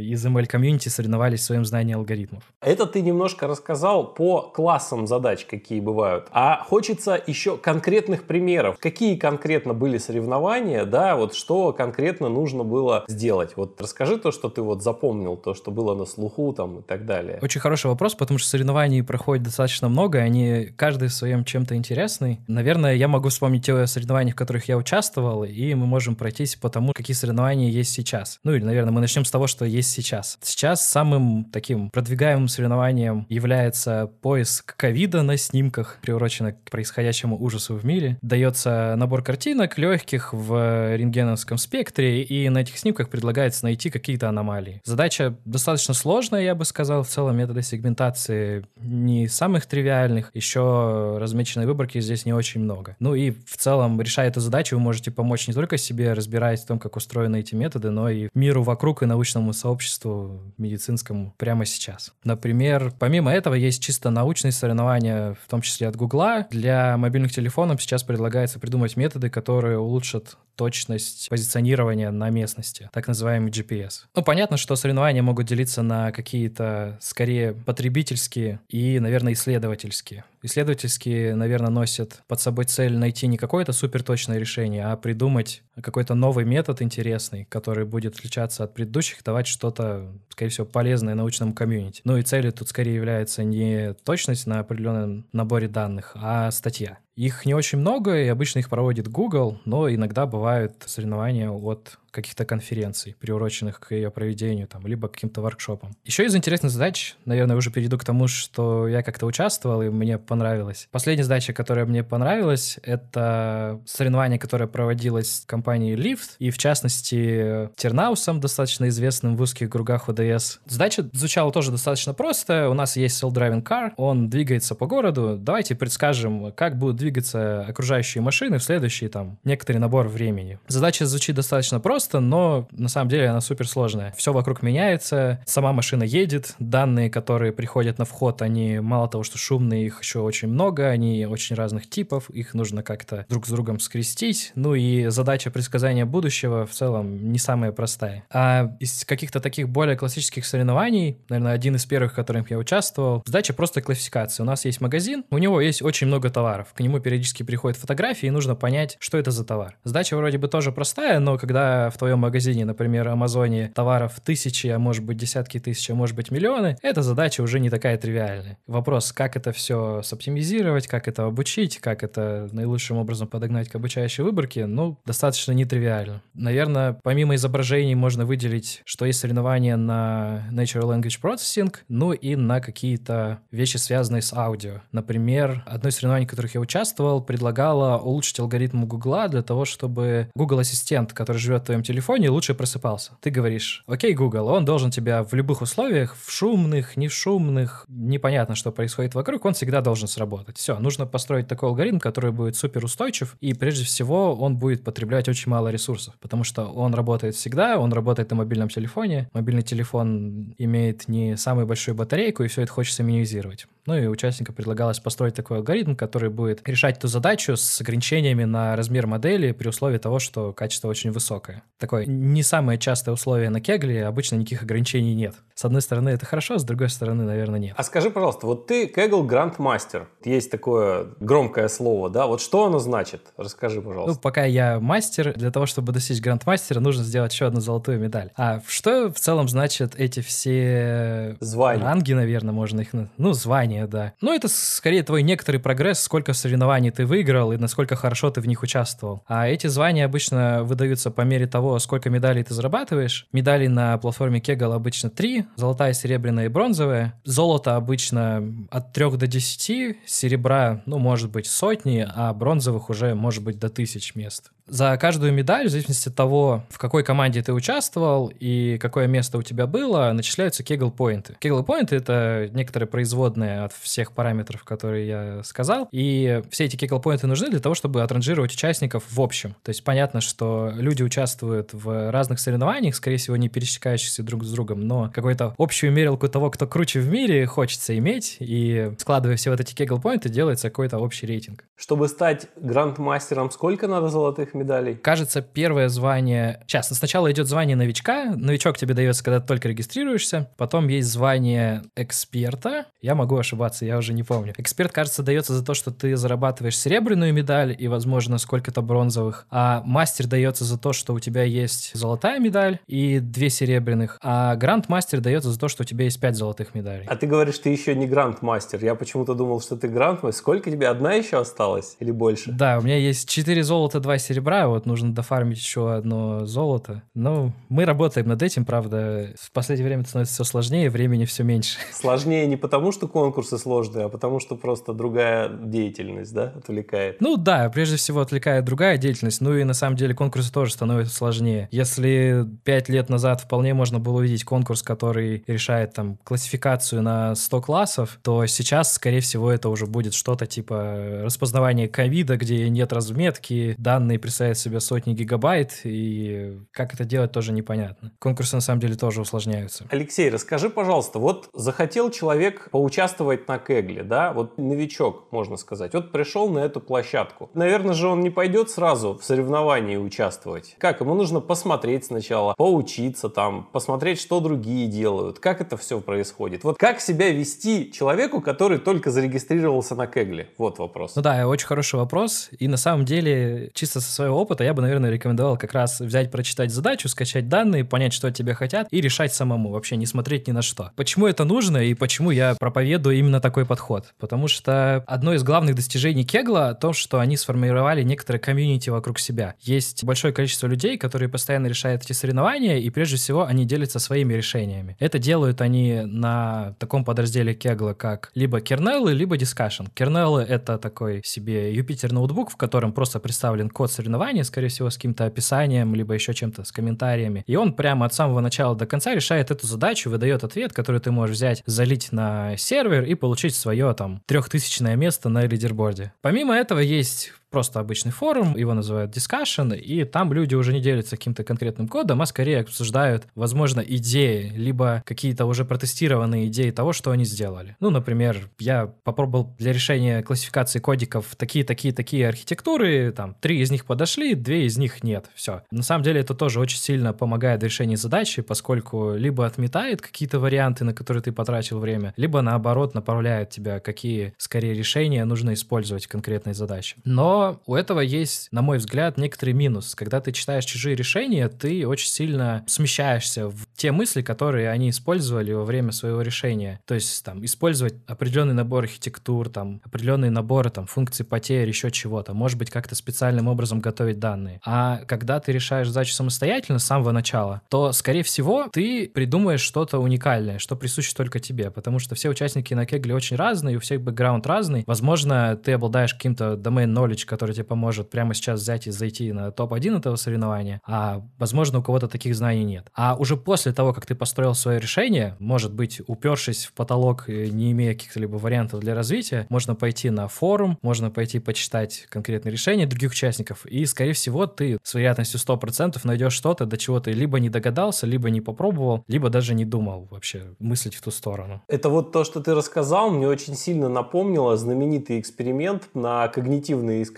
из ML комьюнити соревновались в своем знании алгоритмов. Это ты немножко рассказал по классам задач, какие бывают. А хочется еще конкретных примеров. Какие конкретно были соревнования, да, вот что конкретно нужно было сделать? Вот расскажи то, что ты вот запомнил, то, что было на слуху там и так далее. Очень хороший вопрос, потому что соревнований проходит достаточно много, они каждый в своем чем-то интересный. Наверное, я могу вспомнить те соревнования, в которых я участвовал, и мы можем пройтись по тому, какие соревнования есть сейчас. Ну или, наверное, мы начнем с того, что есть сейчас. Сейчас самым таким продвигаемым соревнованием является поиск ковида на снимках, приурочено к происходящему ужасу в мире. Дается набор картинок легких в рентгеновском спектре, и на этих снимках предлагается найти какие-то аномалии. Задача достаточно сложная, я бы сказал, в целом методы сегментации не самых тривиальных, еще размеченной выборки здесь не очень много. Ну и в целом, решая эту задачу, вы можете помочь не только себе, разбираясь в том, как устроены эти методы, но и миру вокруг и научному сообществу медицинскому прямо сейчас. Например, помимо этого есть чисто научные соревнования, в том числе от Гугла. Для мобильных телефонов сейчас предлагается придумать методы, которые улучшат точность позиционирования на местности, так называемый GPS. Ну, понятно, что соревнования могут делиться на какие-то, скорее, потребительские и, наверное, исследовательские. Исследовательские, наверное, носят под собой цель найти не какое-то суперточное решение, а придумать какой-то новый метод интересный, который будет отличаться от предыдущих, давать что-то, скорее всего, полезное научному комьюнити. Ну и целью тут скорее является не точность на определенном наборе данных, а статья. Их не очень много, и обычно их проводит Google, но иногда бывают соревнования от каких-то конференций, приуроченных к ее проведению, там, либо каким-то воркшопам. Еще из интересных задач, наверное, уже перейду к тому, что я как-то участвовал, и мне понравилось. Последняя задача, которая мне понравилась, это соревнование, которое проводилось компанией Lyft, и в частности Тернаусом, достаточно известным в узких кругах ОДС. Задача звучала тоже достаточно просто. У нас есть self-driving car, он двигается по городу. Давайте предскажем, как будут двигаться окружающие машины в следующий там некоторый набор времени. Задача звучит достаточно просто, просто, но на самом деле она супер сложная. Все вокруг меняется, сама машина едет, данные, которые приходят на вход, они мало того, что шумные, их еще очень много, они очень разных типов, их нужно как-то друг с другом скрестить. Ну и задача предсказания будущего в целом не самая простая. А из каких-то таких более классических соревнований, наверное, один из первых, в которых я участвовал, задача просто классификация. У нас есть магазин, у него есть очень много товаров. К нему периодически приходят фотографии, и нужно понять, что это за товар. Задача вроде бы тоже простая, но когда в твоем магазине, например, Амазоне товаров тысячи, а может быть десятки тысяч, а может быть миллионы, эта задача уже не такая тривиальная. Вопрос, как это все соптимизировать, как это обучить, как это наилучшим образом подогнать к обучающей выборке, ну, достаточно нетривиально. Наверное, помимо изображений можно выделить, что есть соревнования на Natural Language Processing, ну и на какие-то вещи, связанные с аудио. Например, одно из соревнований, в которых я участвовал, предлагало улучшить алгоритм Гугла для того, чтобы Google Ассистент, который живет в твоем телефоне, лучше просыпался. Ты говоришь, окей, Google, он должен тебя в любых условиях, в шумных, не в шумных, непонятно, что происходит вокруг, он всегда должен сработать. Все, нужно построить такой алгоритм, который будет супер устойчив, и прежде всего он будет потреблять очень мало ресурсов, потому что он работает всегда, он работает на мобильном телефоне, мобильный телефон имеет не самую большую батарейку, и все это хочется минимизировать. Ну и участникам предлагалось построить такой алгоритм, который будет решать эту задачу с ограничениями на размер модели при условии того, что качество очень высокое. Такое не самое частое условие на кегле, обычно никаких ограничений нет. С одной стороны это хорошо, с другой стороны, наверное, нет. А скажи, пожалуйста, вот ты кегл грандмастер, есть такое громкое слово, да? Вот что оно значит? Расскажи, пожалуйста. Ну, пока я мастер, для того, чтобы достичь грандмастера, нужно сделать еще одну золотую медаль. А что в целом значит эти все звания? Ранги, наверное, можно их... Ну, звания, да. Ну, это скорее твой некоторый прогресс, сколько соревнований ты выиграл и насколько хорошо ты в них участвовал. А эти звания обычно выдаются по мере того, сколько медалей ты зарабатываешь. Медалей на платформе Kegel обычно три: золотая, серебряная и бронзовая. Золото обычно от 3 до 10, серебра, ну, может быть, сотни, а бронзовых уже может быть до тысяч мест за каждую медаль, в зависимости от того, в какой команде ты участвовал и какое место у тебя было, начисляются кегл-поинты. Кегл-поинты — это некоторые производные от всех параметров, которые я сказал, и все эти кегл-поинты нужны для того, чтобы отранжировать участников в общем. То есть понятно, что люди участвуют в разных соревнованиях, скорее всего, не пересекающихся друг с другом, но какую-то общую мерилку того, кто круче в мире, хочется иметь, и складывая все вот эти кегл-поинты, делается какой-то общий рейтинг. Чтобы стать грандмастером, сколько надо золотых медалей? Кажется, первое звание... Сейчас, сначала идет звание новичка. Новичок тебе дается, когда ты только регистрируешься. Потом есть звание эксперта. Я могу ошибаться, я уже не помню. Эксперт, кажется, дается за то, что ты зарабатываешь серебряную медаль и, возможно, сколько-то бронзовых. А мастер дается за то, что у тебя есть золотая медаль и две серебряных. А гранд-мастер дается за то, что у тебя есть пять золотых медалей. А ты говоришь, ты еще не гранд-мастер. Я почему-то думал, что ты гранд-мастер. Сколько тебе? Одна еще осталась или больше? Да, у меня есть четыре золота, два серебра вот нужно дофармить еще одно золото. Ну, мы работаем над этим, правда. В последнее время становится все сложнее, времени все меньше. Сложнее не потому, что конкурсы сложные, а потому, что просто другая деятельность, да, отвлекает? Ну да, прежде всего отвлекает другая деятельность, ну и на самом деле конкурсы тоже становятся сложнее. Если пять лет назад вполне можно было увидеть конкурс, который решает там классификацию на 100 классов, то сейчас, скорее всего, это уже будет что-то типа распознавания ковида, где нет разметки, данные представляет себе сотни гигабайт, и как это делать тоже непонятно. Конкурсы на самом деле тоже усложняются. Алексей, расскажи, пожалуйста, вот захотел человек поучаствовать на Кегле, да, вот новичок, можно сказать, вот пришел на эту площадку. Наверное же он не пойдет сразу в соревновании участвовать. Как? Ему нужно посмотреть сначала, поучиться там, посмотреть, что другие делают, как это все происходит. Вот как себя вести человеку, который только зарегистрировался на Кегле? Вот вопрос. Ну да, очень хороший вопрос. И на самом деле, чисто со своего опыта я бы, наверное, рекомендовал как раз взять, прочитать задачу, скачать данные, понять, что от тебя хотят, и решать самому, вообще не смотреть ни на что. Почему это нужно и почему я проповедую именно такой подход? Потому что одно из главных достижений Кегла то, что они сформировали некоторые комьюнити вокруг себя. Есть большое количество людей, которые постоянно решают эти соревнования, и прежде всего они делятся своими решениями. Это делают они на таком подразделе Кегла, как либо кернелы, либо дискашн. Кернелы — это такой себе Юпитер ноутбук, в котором просто представлен код соревнования, скорее всего, с каким-то описанием, либо еще чем-то, с комментариями. И он прямо от самого начала до конца решает эту задачу, выдает ответ, который ты можешь взять, залить на сервер и получить свое там трехтысячное место на лидерборде. Помимо этого есть просто обычный форум, его называют discussion, и там люди уже не делятся каким-то конкретным кодом, а скорее обсуждают, возможно, идеи, либо какие-то уже протестированные идеи того, что они сделали. Ну, например, я попробовал для решения классификации кодиков такие, такие, такие архитектуры, там, три из них подошли, две из них нет, все. На самом деле это тоже очень сильно помогает в решении задачи, поскольку либо отметает какие-то варианты, на которые ты потратил время, либо наоборот направляет тебя, какие скорее решения нужно использовать в конкретной задаче. Но у этого есть, на мой взгляд, некоторый минус. Когда ты читаешь чужие решения, ты очень сильно смещаешься в те мысли, которые они использовали во время своего решения. То есть там использовать определенный набор архитектур, там определенные наборы там функций потерь, еще чего-то. Может быть, как-то специальным образом готовить данные. А когда ты решаешь задачу самостоятельно с самого начала, то, скорее всего, ты придумаешь что-то уникальное, что присуще только тебе, потому что все участники на Кегле очень разные, у всех бэкграунд разный. Возможно, ты обладаешь каким-то domain knowledge, который тебе поможет прямо сейчас взять и зайти на топ-1 этого соревнования, а, возможно, у кого-то таких знаний нет. А уже после того, как ты построил свое решение, может быть, упершись в потолок, не имея каких-либо вариантов для развития, можно пойти на форум, можно пойти почитать конкретные решения других участников, и, скорее всего, ты с вероятностью 100% найдешь что-то, до чего ты либо не догадался, либо не попробовал, либо даже не думал вообще мыслить в ту сторону. Это вот то, что ты рассказал, мне очень сильно напомнило знаменитый эксперимент на когнитивные искажения,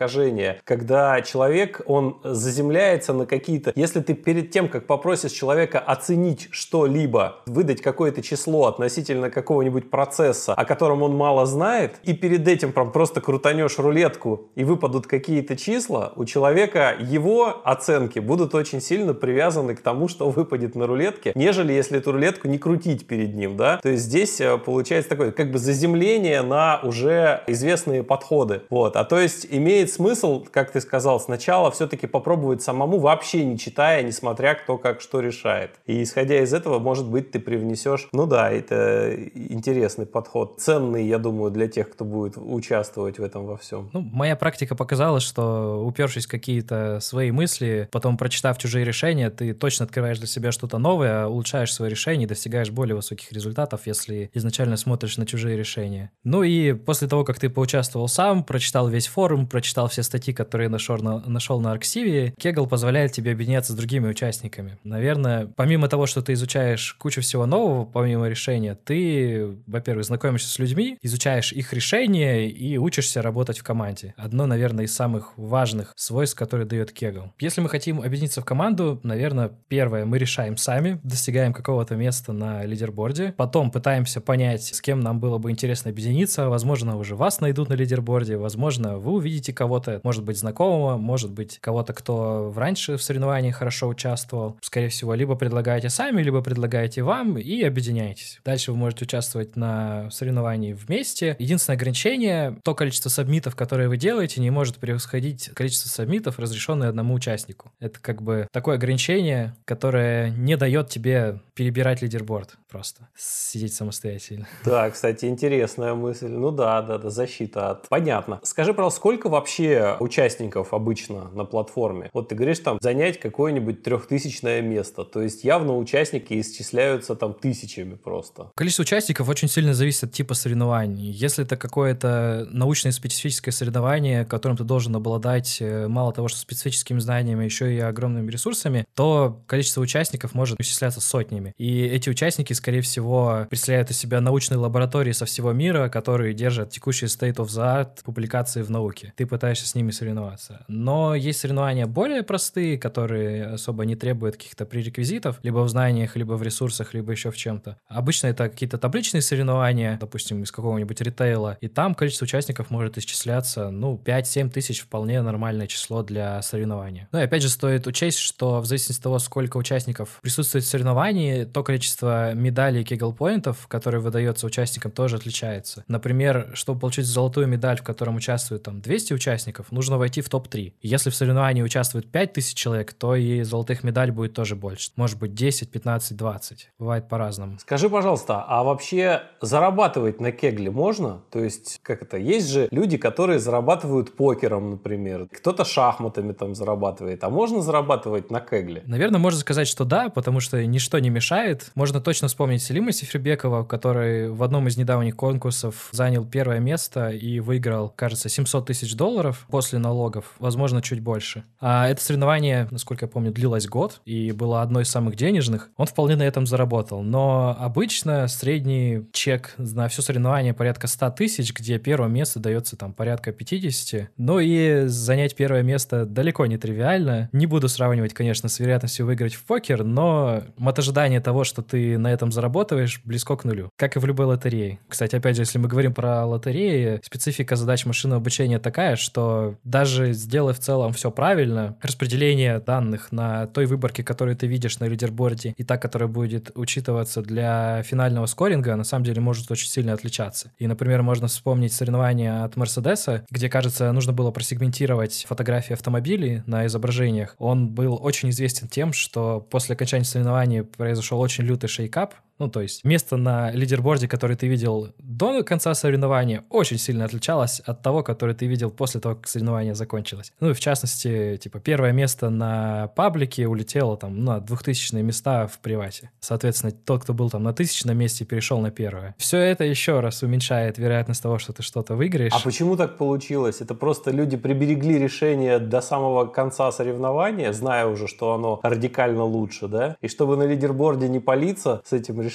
когда человек, он заземляется на какие-то... Если ты перед тем, как попросишь человека оценить что-либо, выдать какое-то число относительно какого-нибудь процесса, о котором он мало знает, и перед этим прям просто крутанешь рулетку и выпадут какие-то числа, у человека его оценки будут очень сильно привязаны к тому, что выпадет на рулетке, нежели если эту рулетку не крутить перед ним, да? То есть здесь э, получается такое как бы заземление на уже известные подходы. Вот. А то есть имеет смысл, как ты сказал, сначала все-таки попробовать самому, вообще не читая, несмотря кто как что решает. И исходя из этого, может быть, ты привнесешь, ну да, это интересный подход, ценный, я думаю, для тех, кто будет участвовать в этом во всем. Ну, моя практика показала, что упершись в какие-то свои мысли, потом прочитав чужие решения, ты точно открываешь для себя что-то новое, улучшаешь свои решения и достигаешь более высоких результатов, если изначально смотришь на чужие решения. Ну и после того, как ты поучаствовал сам, прочитал весь форум, прочитал все статьи, которые нашел на, нашел на Арксиве, Кегл позволяет тебе объединяться с другими участниками. Наверное, помимо того, что ты изучаешь кучу всего нового, помимо решения, ты, во-первых, знакомишься с людьми, изучаешь их решения и учишься работать в команде. Одно, наверное, из самых важных свойств, которые дает Кегл. Если мы хотим объединиться в команду, наверное, первое, мы решаем сами, достигаем какого-то места на лидерборде, потом пытаемся понять, с кем нам было бы интересно объединиться, возможно, уже вас найдут на лидерборде, возможно, вы увидите кого-то, может быть, знакомого, может быть, кого-то, кто раньше в соревновании хорошо участвовал. Скорее всего, либо предлагаете сами, либо предлагаете вам и объединяйтесь. Дальше вы можете участвовать на соревновании вместе. Единственное ограничение, то количество сабмитов, которые вы делаете, не может превосходить количество сабмитов, разрешенное одному участнику. Это как бы такое ограничение, которое не дает тебе перебирать лидерборд просто, сидеть самостоятельно. Да, кстати, интересная мысль. Ну да, да, да, защита от... Понятно. Скажи, пожалуйста, сколько вообще участников обычно на платформе? Вот ты говоришь, там, занять какое-нибудь трехтысячное место. То есть явно участники исчисляются там тысячами просто. Количество участников очень сильно зависит от типа соревнований. Если это какое-то научное специфическое соревнование, которым ты должен обладать э, мало того, что специфическими знаниями, еще и огромными ресурсами, то количество участников может исчисляться сотнями. И эти участники, скорее всего, представляют из себя научные лаборатории со всего мира, которые держат текущий state of the art публикации в науке. Ты пытаешься с ними соревноваться. Но есть соревнования более простые, которые особо не требуют каких-то пререквизитов, либо в знаниях, либо в ресурсах, либо еще в чем-то. Обычно это какие-то табличные соревнования, допустим, из какого-нибудь ритейла, и там количество участников может исчисляться, ну, 5-7 тысяч вполне нормальное число для соревнования. Ну и опять же стоит учесть, что в зависимости от того, сколько участников присутствует в соревновании, то количество медалей кегл-поинтов, которые выдается участникам, тоже отличается. Например, чтобы получить золотую медаль, в котором участвует там 200 участников, нужно войти в топ-3. Если в соревновании участвует 5000 человек, то и золотых медалей будет тоже больше. Может быть 10, 15, 20. Бывает по-разному. Скажи, пожалуйста, а вообще зарабатывать на кегле можно? То есть, как это, есть же люди, которые зарабатывают покером, например. Кто-то шахматами там зарабатывает. А можно зарабатывать на кегле? Наверное, можно сказать, что да, потому что ничто не мешает. Можно точно вспомнить Селима Сефербекова, который в одном из недавних конкурсов занял первое место и выиграл, кажется, 700 тысяч долларов долларов после налогов, возможно, чуть больше. А это соревнование, насколько я помню, длилось год и было одно из самых денежных. Он вполне на этом заработал. Но обычно средний чек на все соревнование порядка 100 тысяч, где первое место дается там порядка 50. Ну и занять первое место далеко не тривиально. Не буду сравнивать, конечно, с вероятностью выиграть в покер, но от того, что ты на этом заработаешь, близко к нулю. Как и в любой лотерее. Кстати, опять же, если мы говорим про лотереи, специфика задач машинного обучения такая, что даже сделав в целом все правильно, распределение данных на той выборке, которую ты видишь на лидерборде, и та, которая будет учитываться для финального скоринга, на самом деле может очень сильно отличаться. И, например, можно вспомнить соревнования от Мерседеса, где, кажется, нужно было просегментировать фотографии автомобилей на изображениях. Он был очень известен тем, что после окончания соревнования произошел очень лютый шейкап, ну, то есть место на лидерборде, который ты видел до конца соревнования, очень сильно отличалось от того, которое ты видел после того, как соревнование закончилось. Ну, и в частности, типа, первое место на паблике улетело там на двухтысячные места в привате. Соответственно, тот, кто был там на тысячном месте, перешел на первое. Все это еще раз уменьшает вероятность того, что ты что-то выиграешь. А почему так получилось? Это просто люди приберегли решение до самого конца соревнования, зная уже, что оно радикально лучше, да? И чтобы на лидерборде не палиться с этим решением.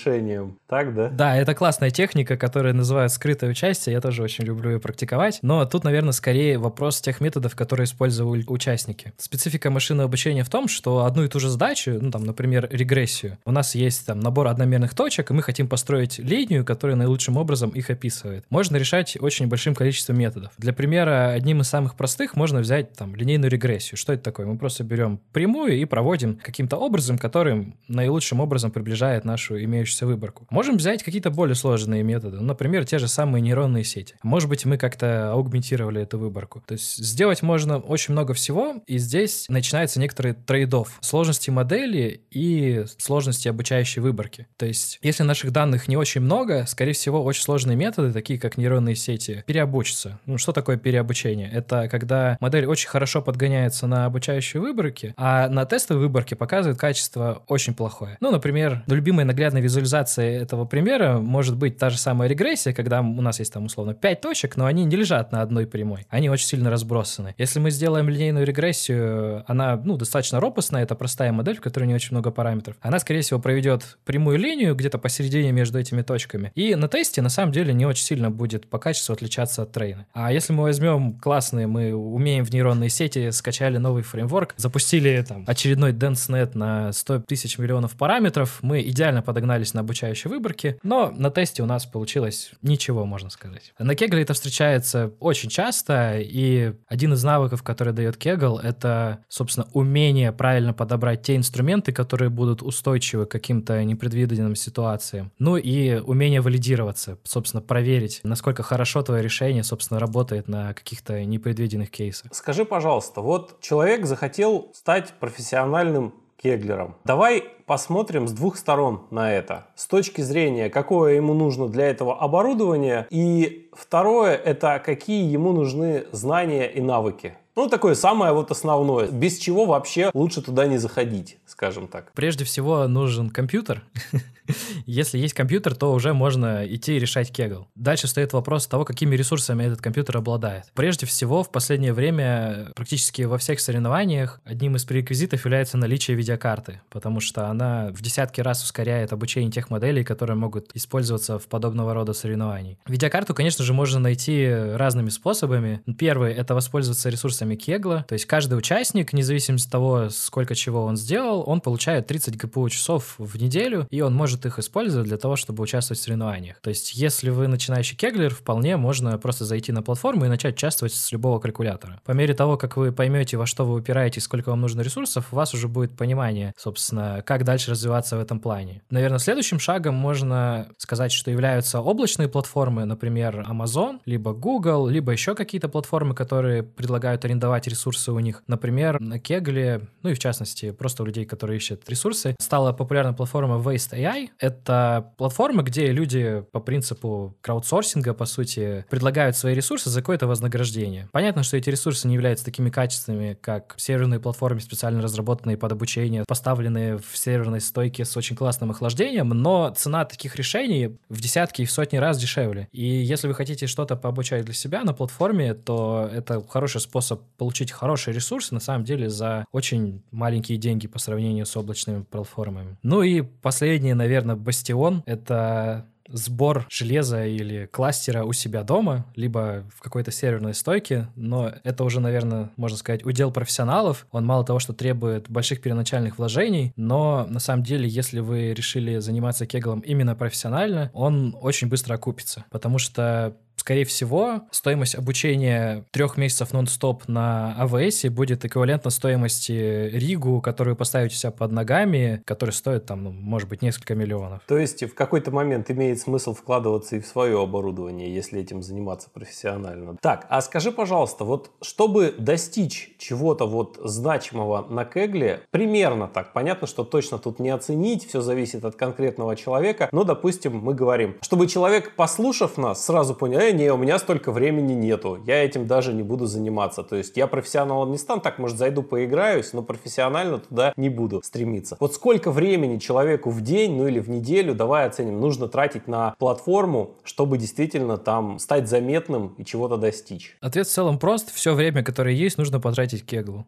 Так, да? Да, это классная техника, которая называют скрытое участие. Я тоже очень люблю ее практиковать. Но тут, наверное, скорее вопрос тех методов, которые использовали участники. Специфика машинного обучения в том, что одну и ту же задачу, ну, там, например, регрессию, у нас есть там набор одномерных точек, и мы хотим построить линию, которая наилучшим образом их описывает. Можно решать очень большим количеством методов. Для примера, одним из самых простых можно взять там линейную регрессию. Что это такое? Мы просто берем прямую и проводим каким-то образом, который наилучшим образом приближает нашу имеющуюся имеющуюся выборку. Можем взять какие-то более сложные методы, например, те же самые нейронные сети. Может быть, мы как-то аугментировали эту выборку. То есть сделать можно очень много всего, и здесь начинается некоторый трейдов сложности модели и сложности обучающей выборки. То есть, если наших данных не очень много, скорее всего, очень сложные методы, такие как нейронные сети, переобучатся. Ну, что такое переобучение? Это когда модель очень хорошо подгоняется на обучающей выборке, а на тестовой выборке показывает качество очень плохое. Ну, например, любимый наглядный визуализация этого примера может быть та же самая регрессия, когда у нас есть там условно 5 точек, но они не лежат на одной прямой. Они очень сильно разбросаны. Если мы сделаем линейную регрессию, она ну, достаточно ропостная, это простая модель, в которой не очень много параметров. Она, скорее всего, проведет прямую линию где-то посередине между этими точками. И на тесте, на самом деле, не очень сильно будет по качеству отличаться от трейна. А если мы возьмем классные, мы умеем в нейронные сети, скачали новый фреймворк, запустили там очередной DenseNet на 100 тысяч миллионов параметров, мы идеально подогнали погнались на обучающей выборке, но на тесте у нас получилось ничего, можно сказать. На Кегле это встречается очень часто, и один из навыков, который дает Кегл, это, собственно, умение правильно подобрать те инструменты, которые будут устойчивы к каким-то непредвиденным ситуациям. Ну и умение валидироваться, собственно, проверить, насколько хорошо твое решение, собственно, работает на каких-то непредвиденных кейсах. Скажи, пожалуйста, вот человек захотел стать профессиональным кеглером. Давай посмотрим с двух сторон на это. С точки зрения, какое ему нужно для этого оборудование. И второе, это какие ему нужны знания и навыки. Ну, такое самое вот основное, без чего вообще лучше туда не заходить, скажем так. Прежде всего нужен компьютер. Если есть компьютер, то уже можно идти и решать кегл. Дальше стоит вопрос того, какими ресурсами этот компьютер обладает. Прежде всего, в последнее время практически во всех соревнованиях одним из пререквизитов является наличие видеокарты, потому что она в десятки раз ускоряет обучение тех моделей, которые могут использоваться в подобного рода соревнований. Видеокарту, конечно же, можно найти разными способами. Первый — это воспользоваться ресурсами Кегла, то есть каждый участник, независимо от того, сколько чего он сделал, он получает 30 ГПУ часов в неделю, и он может их использовать для того, чтобы участвовать в соревнованиях. То есть, если вы начинающий кеглер, вполне можно просто зайти на платформу и начать участвовать с любого калькулятора. По мере того, как вы поймете, во что вы упираетесь, сколько вам нужно ресурсов, у вас уже будет понимание, собственно, как дальше развиваться в этом плане. Наверное, следующим шагом можно сказать, что являются облачные платформы, например, Amazon, либо Google, либо еще какие-то платформы, которые предлагают арендовать ресурсы у них. Например, на Кегле, ну и в частности, просто у людей, которые ищут ресурсы, стала популярна платформа Waste AI, это платформа, где люди по принципу краудсорсинга, по сути, предлагают свои ресурсы за какое-то вознаграждение. Понятно, что эти ресурсы не являются такими качественными, как серверные платформы, специально разработанные под обучение, поставленные в серверной стойке с очень классным охлаждением, но цена таких решений в десятки и в сотни раз дешевле. И если вы хотите что-то пообучать для себя на платформе, то это хороший способ получить хорошие ресурсы, на самом деле, за очень маленькие деньги по сравнению с облачными платформами. Ну и последний, наверное, бастион — это сбор железа или кластера у себя дома, либо в какой-то серверной стойке, но это уже, наверное, можно сказать, удел профессионалов. Он мало того, что требует больших первоначальных вложений, но на самом деле, если вы решили заниматься кеглом именно профессионально, он очень быстро окупится, потому что скорее всего, стоимость обучения трех месяцев нон-стоп на АВС будет эквивалентна стоимости Ригу, которую поставить у себя под ногами, который стоит там, ну, может быть, несколько миллионов. То есть в какой-то момент имеет смысл вкладываться и в свое оборудование, если этим заниматься профессионально. Так, а скажи, пожалуйста, вот чтобы достичь чего-то вот значимого на Кегле, примерно так, понятно, что точно тут не оценить, все зависит от конкретного человека, но, допустим, мы говорим, чтобы человек, послушав нас, сразу понял, э, не, у меня столько времени нету, я этим даже не буду заниматься. То есть я профессионалом не стану, так, может, зайду поиграюсь, но профессионально туда не буду стремиться. Вот сколько времени человеку в день, ну или в неделю, давай оценим, нужно тратить на платформу, чтобы действительно там стать заметным и чего-то достичь? Ответ в целом прост. Все время, которое есть, нужно потратить кеглу.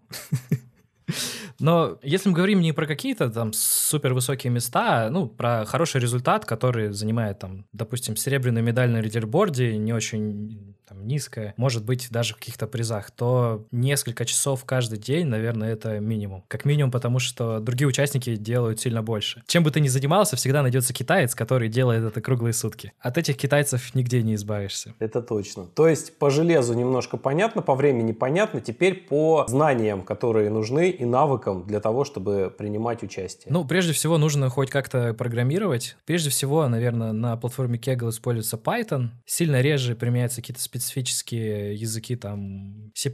Но если мы говорим не про какие-то там супер высокие места, ну, про хороший результат, который занимает там, допустим, серебряную медаль на лидерборде, не очень там, низкая, может быть, даже в каких-то призах, то несколько часов каждый день, наверное, это минимум. Как минимум, потому что другие участники делают сильно больше. Чем бы ты ни занимался, всегда найдется китаец, который делает это круглые сутки. От этих китайцев нигде не избавишься. Это точно. То есть по железу немножко понятно, по времени понятно, теперь по знаниям, которые нужны и навыкам для того, чтобы принимать участие. Ну, прежде всего, нужно хоть как-то программировать. Прежде всего, наверное, на платформе Kaggle используется Python. Сильно реже применяются какие-то специфические языки, там, C++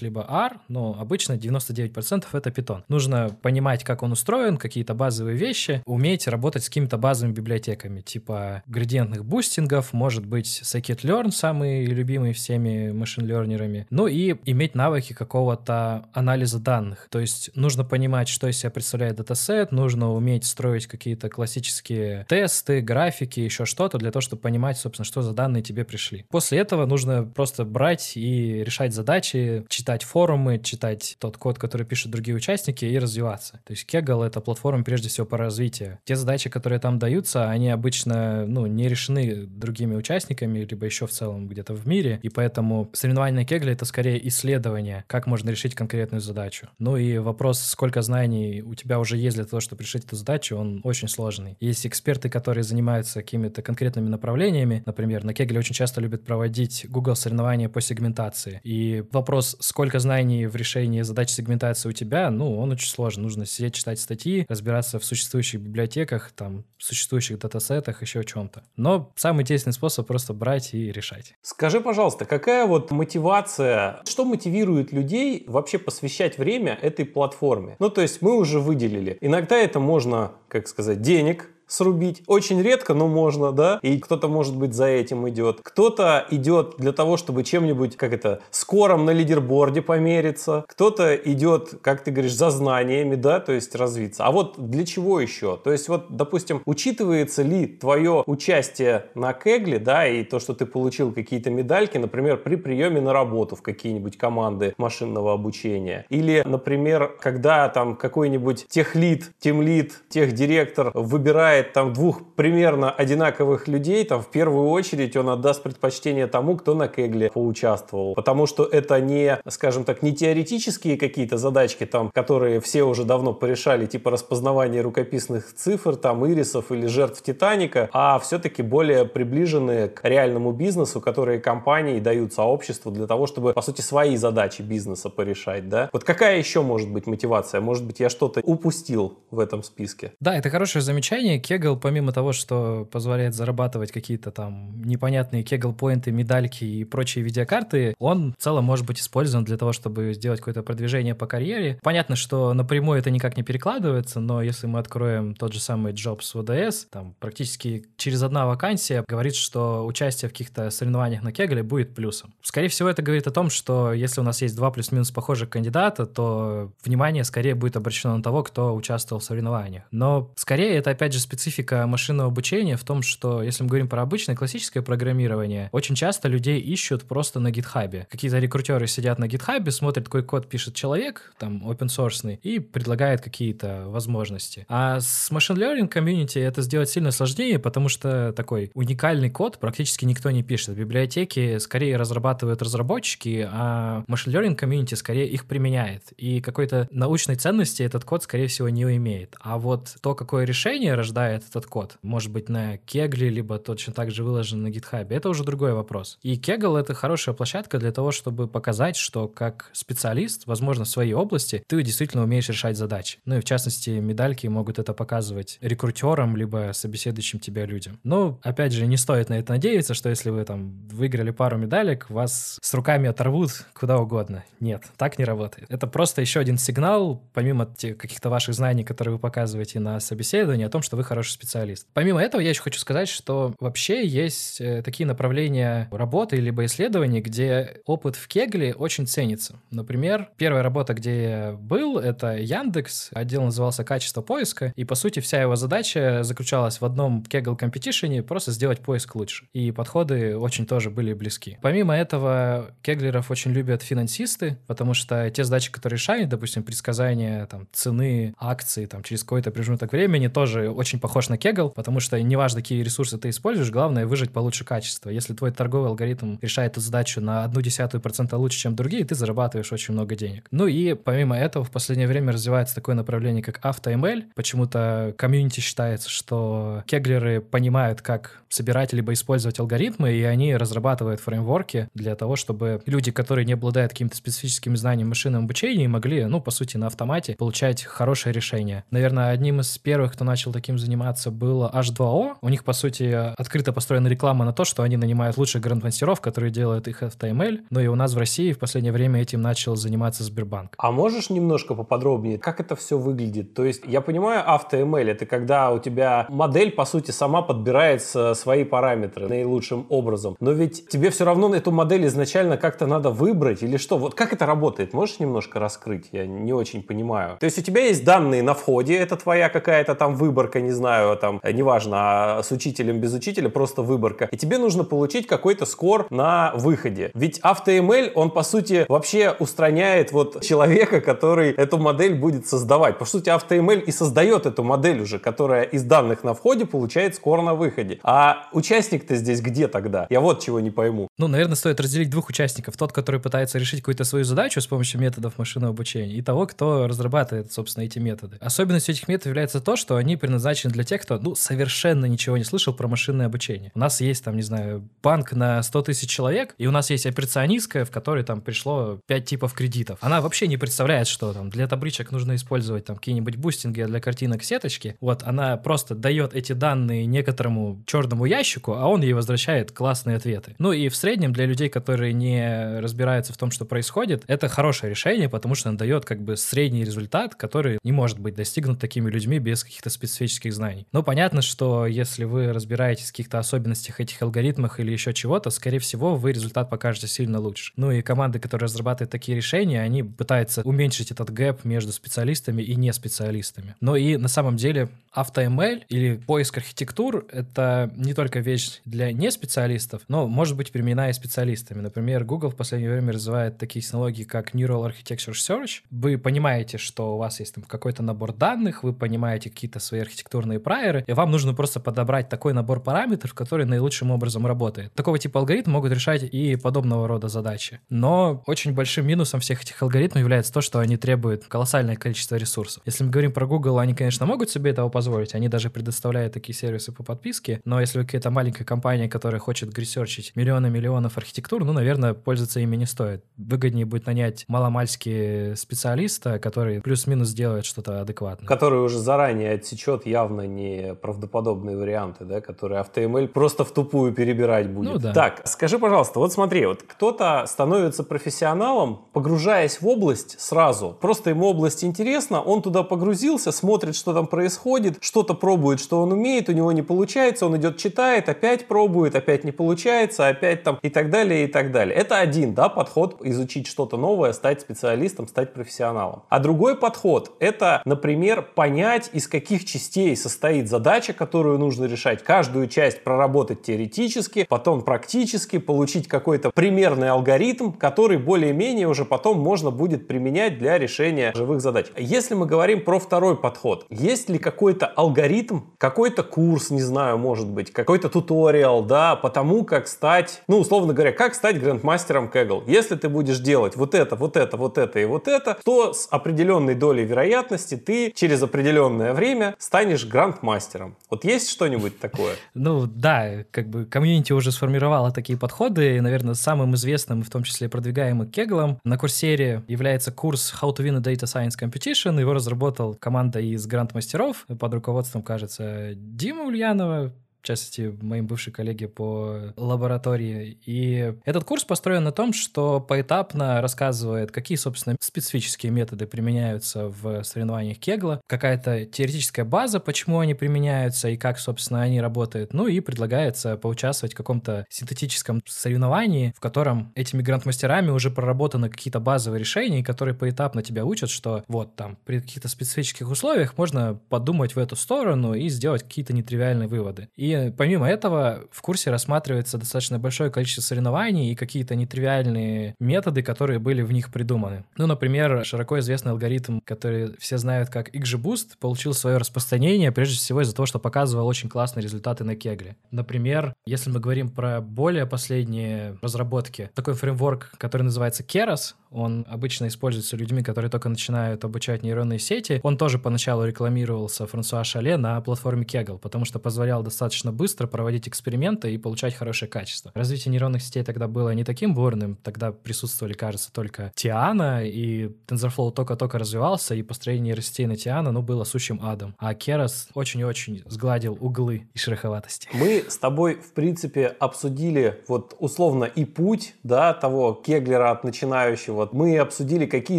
либо R, но обычно 99% это Python. Нужно понимать, как он устроен, какие-то базовые вещи, уметь работать с какими-то базовыми библиотеками, типа градиентных бустингов, может быть, scikit-learn, самый любимый всеми machine learner ами, ну и иметь навыки какого-то анализа данных. То есть нужно понимать, что из себя представляет датасет, нужно уметь строить какие-то классические тесты, графики, еще что-то для того, чтобы понимать, собственно, что за данные тебе пришли. После этого нужно нужно просто брать и решать задачи, читать форумы, читать тот код, который пишут другие участники и развиваться. То есть Kaggle — это платформа прежде всего по развитию. Те задачи, которые там даются, они обычно ну, не решены другими участниками, либо еще в целом где-то в мире, и поэтому соревнование на Kaggle — это скорее исследование, как можно решить конкретную задачу. Ну и вопрос, сколько знаний у тебя уже есть для того, чтобы решить эту задачу, он очень сложный. Есть эксперты, которые занимаются какими-то конкретными направлениями, например, на Kaggle очень часто любят проводить Google соревнования по сегментации. И вопрос, сколько знаний в решении задач сегментации у тебя, ну, он очень сложный. Нужно сидеть, читать статьи, разбираться в существующих библиотеках, там, существующих датасетах, еще о чем-то. Но самый действенный способ просто брать и решать. Скажи, пожалуйста, какая вот мотивация, что мотивирует людей вообще посвящать время этой платформе? Ну, то есть мы уже выделили. Иногда это можно, как сказать, денег, срубить. Очень редко, но можно, да. И кто-то, может быть, за этим идет. Кто-то идет для того, чтобы чем-нибудь, как это, скором на лидерборде помериться. Кто-то идет, как ты говоришь, за знаниями, да, то есть развиться. А вот для чего еще? То есть вот, допустим, учитывается ли твое участие на Кегле, да, и то, что ты получил какие-то медальки, например, при приеме на работу в какие-нибудь команды машинного обучения. Или, например, когда там какой-нибудь техлит, темлит, техдиректор выбирает выбирает там двух примерно одинаковых людей, там в первую очередь он отдаст предпочтение тому, кто на Кегле поучаствовал. Потому что это не, скажем так, не теоретические какие-то задачки, там, которые все уже давно порешали, типа распознавания рукописных цифр, там, ирисов или жертв Титаника, а все-таки более приближенные к реальному бизнесу, которые компании дают сообществу для того, чтобы, по сути, свои задачи бизнеса порешать, да? Вот какая еще может быть мотивация? Может быть, я что-то упустил в этом списке? Да, это хорошее замечание Kegel, помимо того, что позволяет зарабатывать какие-то там непонятные Kegel-поинты, медальки и прочие видеокарты, он в целом может быть использован для того, чтобы сделать какое-то продвижение по карьере. Понятно, что напрямую это никак не перекладывается, но если мы откроем тот же самый Jobs ОДС, там практически через одна вакансия говорит, что участие в каких-то соревнованиях на Кегле будет плюсом. Скорее всего, это говорит о том, что если у нас есть два плюс-минус похожих кандидата, то внимание скорее будет обращено на того, кто участвовал в соревнованиях. Но скорее это опять же специфика машинного обучения в том, что если мы говорим про обычное классическое программирование, очень часто людей ищут просто на гитхабе. Какие-то рекрутеры сидят на гитхабе, смотрят, какой код пишет человек, там, open source, и предлагает какие-то возможности. А с Machine Learning комьюнити это сделать сильно сложнее, потому что такой уникальный код практически никто не пишет. Библиотеки скорее разрабатывают разработчики, а Machine Learning комьюнити скорее их применяет. И какой-то научной ценности этот код, скорее всего, не имеет. А вот то, какое решение рождает этот код, может быть, на Кегле, либо точно так же выложен на гитхабе, это уже другой вопрос. И Kegel — это хорошая площадка для того, чтобы показать, что как специалист, возможно, в своей области, ты действительно умеешь решать задачи. Ну и в частности, медальки могут это показывать рекрутерам, либо собеседующим тебя людям. Но, опять же, не стоит на это надеяться, что если вы там выиграли пару медалек, вас с руками оторвут куда угодно. Нет, так не работает. Это просто еще один сигнал, помимо каких-то ваших знаний, которые вы показываете на собеседовании, о том, что вы хороший специалист. Помимо этого, я еще хочу сказать, что вообще есть э, такие направления работы либо исследований, где опыт в Кегле очень ценится. Например, первая работа, где я был, это Яндекс, отдел назывался «Качество поиска», и, по сути, вся его задача заключалась в одном Kegel Competition просто сделать поиск лучше. И подходы очень тоже были близки. Помимо этого, кеглеров очень любят финансисты, потому что те задачи, которые решают, допустим, предсказание там, цены акций там, через какой-то промежуток времени, тоже очень похож на Kegel, потому что неважно, какие ресурсы ты используешь, главное выжить получше качество. Если твой торговый алгоритм решает эту задачу на одну десятую процента лучше, чем другие, ты зарабатываешь очень много денег. Ну и помимо этого в последнее время развивается такое направление, как AutoML. Почему-то комьюнити считается, что кеглеры понимают, как собирать либо использовать алгоритмы, и они разрабатывают фреймворки для того, чтобы люди, которые не обладают какими-то специфическими знаниями машинного обучения, могли, ну, по сути, на автомате получать хорошее решение. Наверное, одним из первых, кто начал таким заниматься, было H2O. У них, по сути, открыто построена реклама на то, что они нанимают лучших гранд-мастеров, которые делают их HTML. Ну и у нас в России в последнее время этим начал заниматься Сбербанк. А можешь немножко поподробнее, как это все выглядит? То есть, я понимаю, AutoML — это когда у тебя модель, по сути, сама подбирает свои параметры наилучшим образом. Но ведь тебе все равно эту модель изначально как-то надо выбрать или что? Вот как это работает? Можешь немножко раскрыть? Я не очень понимаю. То есть у тебя есть данные на входе, это твоя какая-то там выборка, не знаю, там, неважно, а с учителем, без учителя, просто выборка. И тебе нужно получить какой-то скор на выходе. Ведь AutoML, он, по сути, вообще устраняет вот человека, который эту модель будет создавать. По сути, AutoML и создает эту модель уже, которая из данных на входе получает скор на выходе. А участник-то здесь где тогда? Я вот чего не пойму. Ну, наверное, стоит разделить двух участников. Тот, который пытается решить какую-то свою задачу с помощью методов машинного обучения, и того, кто разрабатывает, собственно, эти методы. Особенностью этих методов является то, что они предназначены для тех, кто, ну, совершенно ничего не слышал про машинное обучение. У нас есть, там, не знаю, банк на 100 тысяч человек, и у нас есть операционистка, в которой там пришло 5 типов кредитов. Она вообще не представляет, что там для табличек нужно использовать там какие-нибудь бустинги, а для картинок сеточки. Вот, она просто дает эти данные некоторому черному ящику, а он ей возвращает классные ответы. Ну и в среднем для людей, которые не разбираются в том, что происходит, это хорошее решение, потому что он дает как бы средний результат, который не может быть достигнут такими людьми без каких-то специфических знаний. Но понятно, что если вы разбираетесь в каких-то особенностях этих алгоритмах или еще чего-то, скорее всего, вы результат покажете сильно лучше. Ну и команды, которые разрабатывают такие решения, они пытаются уменьшить этот gap между специалистами и не специалистами. Но и на самом деле AutoML или поиск архитектур — это не только вещь для не специалистов, но может быть применена и специалистами. Например, Google в последнее время развивает такие технологии, как Neural Architecture Search. Вы понимаете, что у вас есть там какой-то набор данных, вы понимаете какие-то свои архитектурные прайеры, и вам нужно просто подобрать такой набор параметров, который наилучшим образом работает. Такого типа алгоритмы могут решать и подобного рода задачи. Но очень большим минусом всех этих алгоритмов является то, что они требуют колоссальное количество ресурсов. Если мы говорим про Google, они, конечно, могут себе этого позволить, они даже предоставляют такие сервисы по подписке, но если вы какая-то маленькая компания, которая хочет гресерчить миллионы миллионов архитектур, ну, наверное, пользоваться ими не стоит. Выгоднее будет нанять маломальский специалиста, который плюс-минус делает что-то адекватное. Который уже заранее отсечет явно не правдоподобные варианты, да, которые AutoML просто в тупую перебирать будет. Ну, да. Так, скажи, пожалуйста, вот смотри, вот кто-то становится профессионалом, погружаясь в область сразу. Просто ему область интересна, он туда погрузился, смотрит, что там происходит, что-то пробует, что он умеет, у него не получается, он идет читает, опять пробует, опять не получается, опять там и так далее, и так далее. Это один, да, подход изучить что-то новое, стать специалистом, стать профессионалом. А другой подход – это, например, понять, из каких частей состоит задача, которую нужно решать. Каждую часть проработать теоретически, потом практически, получить какой-то примерный алгоритм, который более-менее уже потом можно будет применять для решения живых задач. Если мы говорим про второй подход, есть ли какой-то алгоритм, какой-то курс, не знаю, может быть, какой-то туториал, да, по тому, как стать, ну, условно говоря, как стать грандмастером Kaggle. Если ты будешь делать вот это, вот это, вот это и вот это, то с определенной долей вероятности ты через определенное время станешь грандмастером. Вот есть что-нибудь такое? Ну да, как бы комьюнити уже сформировало такие подходы. И, наверное, самым известным, в том числе продвигаемым кеглом, на Курсере является курс How to win a Data Science Competition. Его разработал команда из гранд-мастеров под руководством, кажется, Димы Ульянова, в частности, моим бывшим коллеге по лаборатории. И этот курс построен на том, что поэтапно рассказывает, какие, собственно, специфические методы применяются в соревнованиях Кегла, какая-то теоретическая база, почему они применяются и как, собственно, они работают. Ну и предлагается поучаствовать в каком-то синтетическом соревновании, в котором этими гранд-мастерами уже проработаны какие-то базовые решения, которые поэтапно тебя учат, что вот там при каких-то специфических условиях можно подумать в эту сторону и сделать какие-то нетривиальные выводы. И помимо этого в курсе рассматривается достаточно большое количество соревнований и какие-то нетривиальные методы, которые были в них придуманы. Ну, например, широко известный алгоритм, который все знают как XGBoost, получил свое распространение прежде всего из-за того, что показывал очень классные результаты на Кегле. Например, если мы говорим про более последние разработки, такой фреймворк, который называется Keras, он обычно используется людьми, которые только начинают обучать нейронные сети. Он тоже поначалу рекламировался Франсуа Шале на платформе Kaggle, потому что позволял достаточно быстро проводить эксперименты и получать хорошее качество. Развитие нейронных сетей тогда было не таким бурным, тогда присутствовали, кажется, только Тиана, и TensorFlow только-только развивался, и построение нейросетей на Тиана, ну, было сущим адом. А Керас очень-очень сгладил углы и шероховатости. Мы с тобой, в принципе, обсудили вот условно и путь, да, того кеглера от начинающего мы обсудили, какие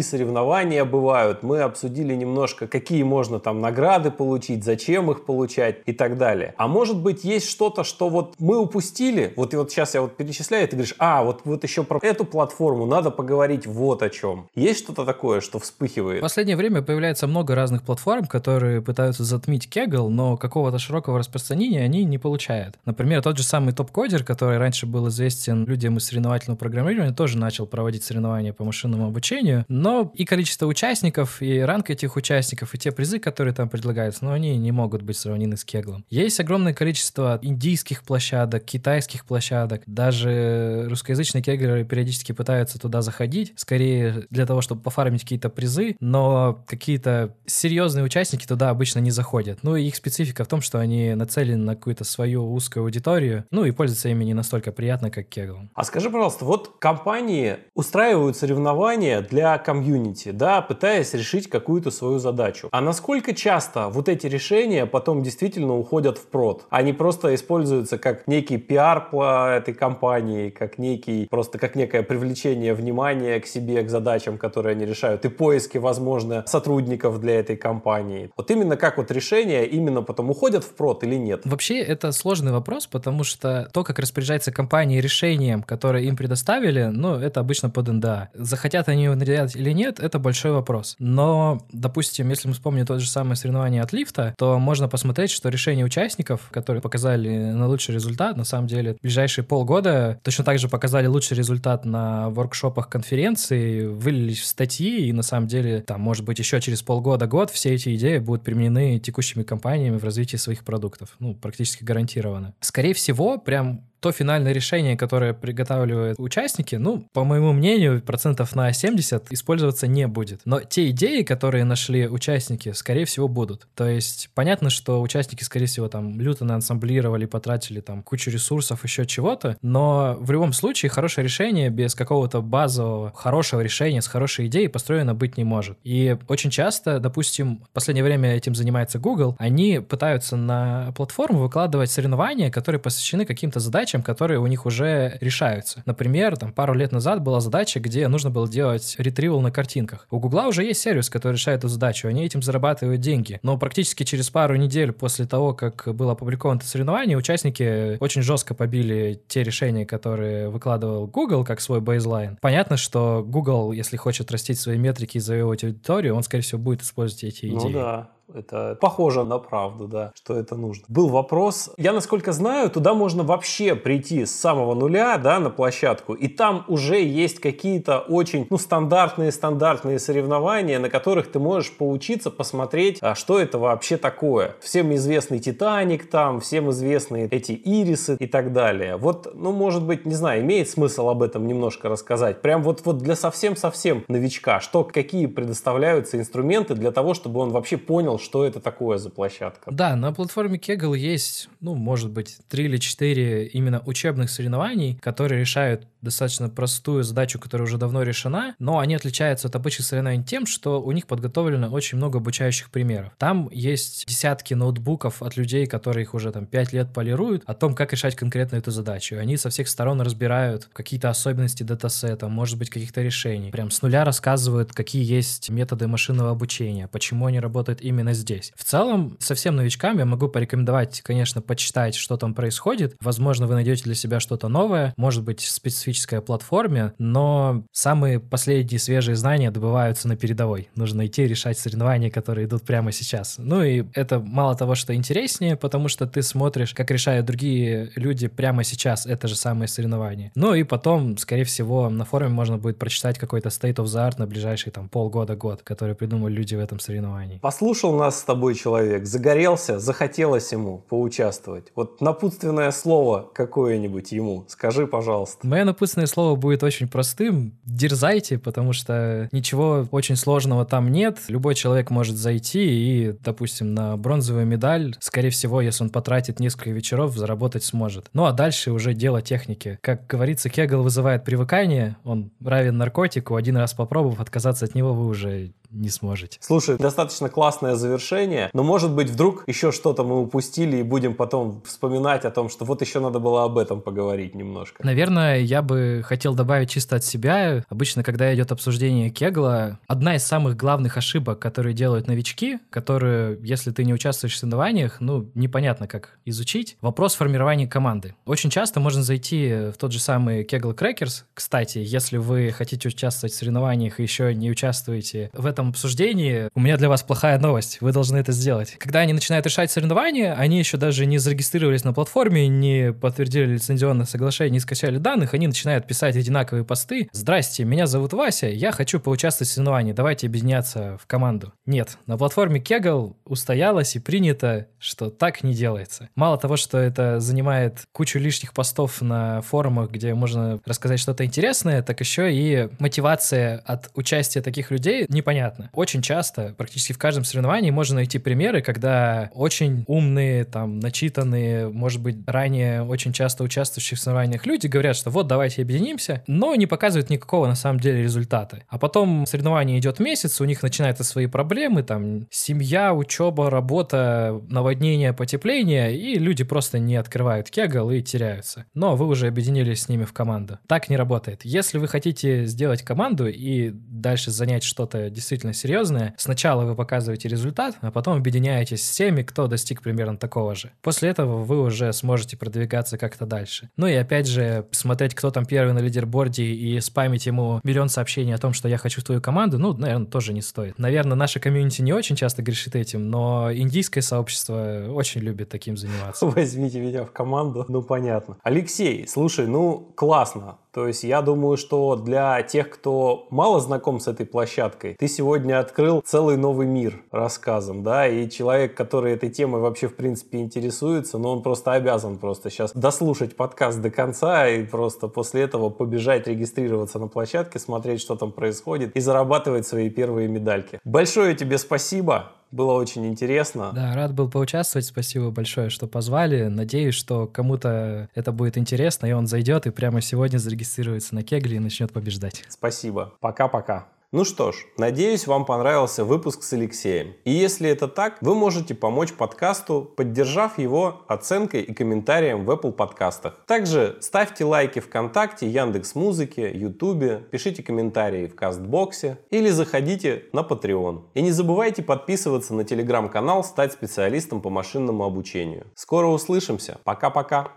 соревнования бывают, мы обсудили немножко, какие можно там награды получить, зачем их получать и так далее. А может быть есть что-то, что вот мы упустили, вот и вот сейчас я вот перечисляю, и ты говоришь, а, вот, вот еще про эту платформу надо поговорить вот о чем. Есть что-то такое, что вспыхивает? В последнее время появляется много разных платформ, которые пытаются затмить Kaggle, но какого-то широкого распространения они не получают. Например, тот же самый топ-кодер, который раньше был известен людям из соревновательного программирования, тоже начал проводить соревнования по машинному обучению, но и количество участников, и ранг этих участников, и те призы, которые там предлагаются, но они не могут быть сравнены с Кеглом. Есть огромное количество индийских площадок, китайских площадок, даже русскоязычные кеглеры периодически пытаются туда заходить, скорее для того, чтобы пофармить какие-то призы, но какие-то серьезные участники туда обычно не заходят. Ну и их специфика в том, что они нацелены на какую-то свою узкую аудиторию, ну и пользуются ими не настолько приятно, как Кегл. А скажи, пожалуйста, вот компании устраивают соревнования для комьюнити, да, пытаясь решить какую-то свою задачу. А насколько часто вот эти решения потом действительно уходят в прод? Они просто используются как некий пиар по этой компании, как некий, просто как некое привлечение внимания к себе, к задачам, которые они решают, и поиски, возможно, сотрудников для этой компании. Вот именно как вот решения именно потом уходят в прод или нет? Вообще это сложный вопрос, потому что то, как распоряжается компания решением, которое им предоставили, ну, это обычно под НДА захотят они его нарядить или нет, это большой вопрос. Но, допустим, если мы вспомним тот же самое соревнование от лифта, то можно посмотреть, что решения участников, которые показали на лучший результат, на самом деле, ближайшие полгода точно так же показали лучший результат на воркшопах конференции, вылились в статьи, и на самом деле, там, может быть, еще через полгода-год все эти идеи будут применены текущими компаниями в развитии своих продуктов. Ну, практически гарантированно. Скорее всего, прям то финальное решение, которое приготавливают участники, ну, по моему мнению, процентов на 70 использоваться не будет. Но те идеи, которые нашли участники, скорее всего, будут. То есть понятно, что участники, скорее всего, там люто наансамблировали, потратили там кучу ресурсов, еще чего-то, но в любом случае хорошее решение без какого-то базового хорошего решения с хорошей идеей построено быть не может. И очень часто, допустим, в последнее время этим занимается Google, они пытаются на платформу выкладывать соревнования, которые посвящены каким-то задачам, которые у них уже решаются. Например, там пару лет назад была задача, где нужно было делать ретривал на картинках. У Гугла уже есть сервис, который решает эту задачу, они этим зарабатывают деньги. Но практически через пару недель после того, как было опубликовано это соревнование, участники очень жестко побили те решения, которые выкладывал Google как свой бейзлайн. Понятно, что Google, если хочет растить свои метрики и завоевывать аудиторию, он, скорее всего, будет использовать эти ну идеи. Ну да. Это похоже на правду, да, что это нужно. Был вопрос. Я, насколько знаю, туда можно вообще прийти с самого нуля, да, на площадку, и там уже есть какие-то очень, ну, стандартные, стандартные соревнования, на которых ты можешь поучиться, посмотреть, а что это вообще такое. Всем известный Титаник там, всем известные эти Ирисы и так далее. Вот, ну, может быть, не знаю, имеет смысл об этом немножко рассказать. Прям вот, вот для совсем-совсем новичка, что, какие предоставляются инструменты для того, чтобы он вообще понял, понял, что это такое за площадка. Да, на платформе Kegel есть, ну, может быть, три или четыре именно учебных соревнований, которые решают достаточно простую задачу, которая уже давно решена, но они отличаются от обычных соревнований тем, что у них подготовлено очень много обучающих примеров. Там есть десятки ноутбуков от людей, которые их уже там пять лет полируют, о том, как решать конкретно эту задачу. Они со всех сторон разбирают какие-то особенности датасета, может быть, каких-то решений. Прям с нуля рассказывают, какие есть методы машинного обучения, почему они работают именно здесь. В целом, совсем новичкам я могу порекомендовать, конечно, почитать, что там происходит. Возможно, вы найдете для себя что-то новое, может быть, специфическое специфической платформе, но самые последние свежие знания добываются на передовой. Нужно идти решать соревнования, которые идут прямо сейчас. Ну и это мало того, что интереснее, потому что ты смотришь, как решают другие люди прямо сейчас это же самое соревнование. Ну и потом, скорее всего, на форуме можно будет прочитать какой-то state of the art на ближайшие там полгода-год, который придумали люди в этом соревновании. Послушал нас с тобой человек, загорелся, захотелось ему поучаствовать. Вот напутственное слово какое-нибудь ему, скажи, пожалуйста. Мое напутственное слово будет очень простым. Дерзайте, потому что ничего очень сложного там нет. Любой человек может зайти и, допустим, на бронзовую медаль, скорее всего, если он потратит несколько вечеров, заработать сможет. Ну а дальше уже дело техники. Как говорится, кегл вызывает привыкание, он равен наркотику. Один раз попробовав, отказаться от него вы уже не сможете. Слушай, достаточно классное завершение, но может быть вдруг еще что-то мы упустили и будем потом вспоминать о том, что вот еще надо было об этом поговорить немножко. Наверное, я бы хотел добавить чисто от себя. Обычно, когда идет обсуждение кегла, одна из самых главных ошибок, которые делают новички, которые, если ты не участвуешь в соревнованиях, ну, непонятно, как изучить, вопрос формирования команды. Очень часто можно зайти в тот же самый Kegel Crackers. Кстати, если вы хотите участвовать в соревнованиях и еще не участвуете в этом этом обсуждении, у меня для вас плохая новость. Вы должны это сделать. Когда они начинают решать соревнования, они еще даже не зарегистрировались на платформе, не подтвердили лицензионное соглашение, не скачали данных, они начинают писать одинаковые посты. «Здрасте, меня зовут Вася, я хочу поучаствовать в соревновании, давайте объединяться в команду». Нет, на платформе Kegel устоялось и принято, что так не делается. Мало того, что это занимает кучу лишних постов на форумах, где можно рассказать что-то интересное, так еще и мотивация от участия таких людей непонятна понятно. Очень часто, практически в каждом соревновании можно найти примеры, когда очень умные, там, начитанные, может быть, ранее очень часто участвующие в соревнованиях люди говорят, что вот, давайте объединимся, но не показывают никакого на самом деле результата. А потом соревнование идет месяц, у них начинаются свои проблемы, там, семья, учеба, работа, наводнение, потепление, и люди просто не открывают кегал и теряются. Но вы уже объединились с ними в команду. Так не работает. Если вы хотите сделать команду и дальше занять что-то действительно действительно серьезное, сначала вы показываете результат, а потом объединяетесь с теми, кто достиг примерно такого же. После этого вы уже сможете продвигаться как-то дальше. Ну и опять же, смотреть, кто там первый на лидерборде и спамить ему миллион сообщений о том, что я хочу в твою команду, ну, наверное, тоже не стоит. Наверное, наша комьюнити не очень часто грешит этим, но индийское сообщество очень любит таким заниматься. Возьмите меня в команду, ну понятно. Алексей, слушай, ну классно То есть я думаю, что для тех, кто мало знаком с этой площадкой, ты сегодня открыл целый новый мир рассказом, да, и человек, который этой темой вообще в принципе интересуется, но он просто обязан просто сейчас дослушать подкаст до конца и просто после этого побежать регистрироваться на площадке, смотреть, что там происходит и зарабатывать свои первые медальки. Большое тебе спасибо. Было очень интересно. Да, рад был поучаствовать. Спасибо большое, что позвали. Надеюсь, что кому-то это будет интересно, и он зайдет и прямо сегодня зарегистрируется на Кегле и начнет побеждать. Спасибо. Пока-пока. Ну что ж, надеюсь, вам понравился выпуск с Алексеем. И если это так, вы можете помочь подкасту, поддержав его оценкой и комментарием в Apple подкастах. Также ставьте лайки ВКонтакте, Яндекс Музыке, Ютубе, пишите комментарии в Кастбоксе или заходите на Patreon. И не забывайте подписываться на телеграм-канал «Стать специалистом по машинному обучению». Скоро услышимся. Пока-пока.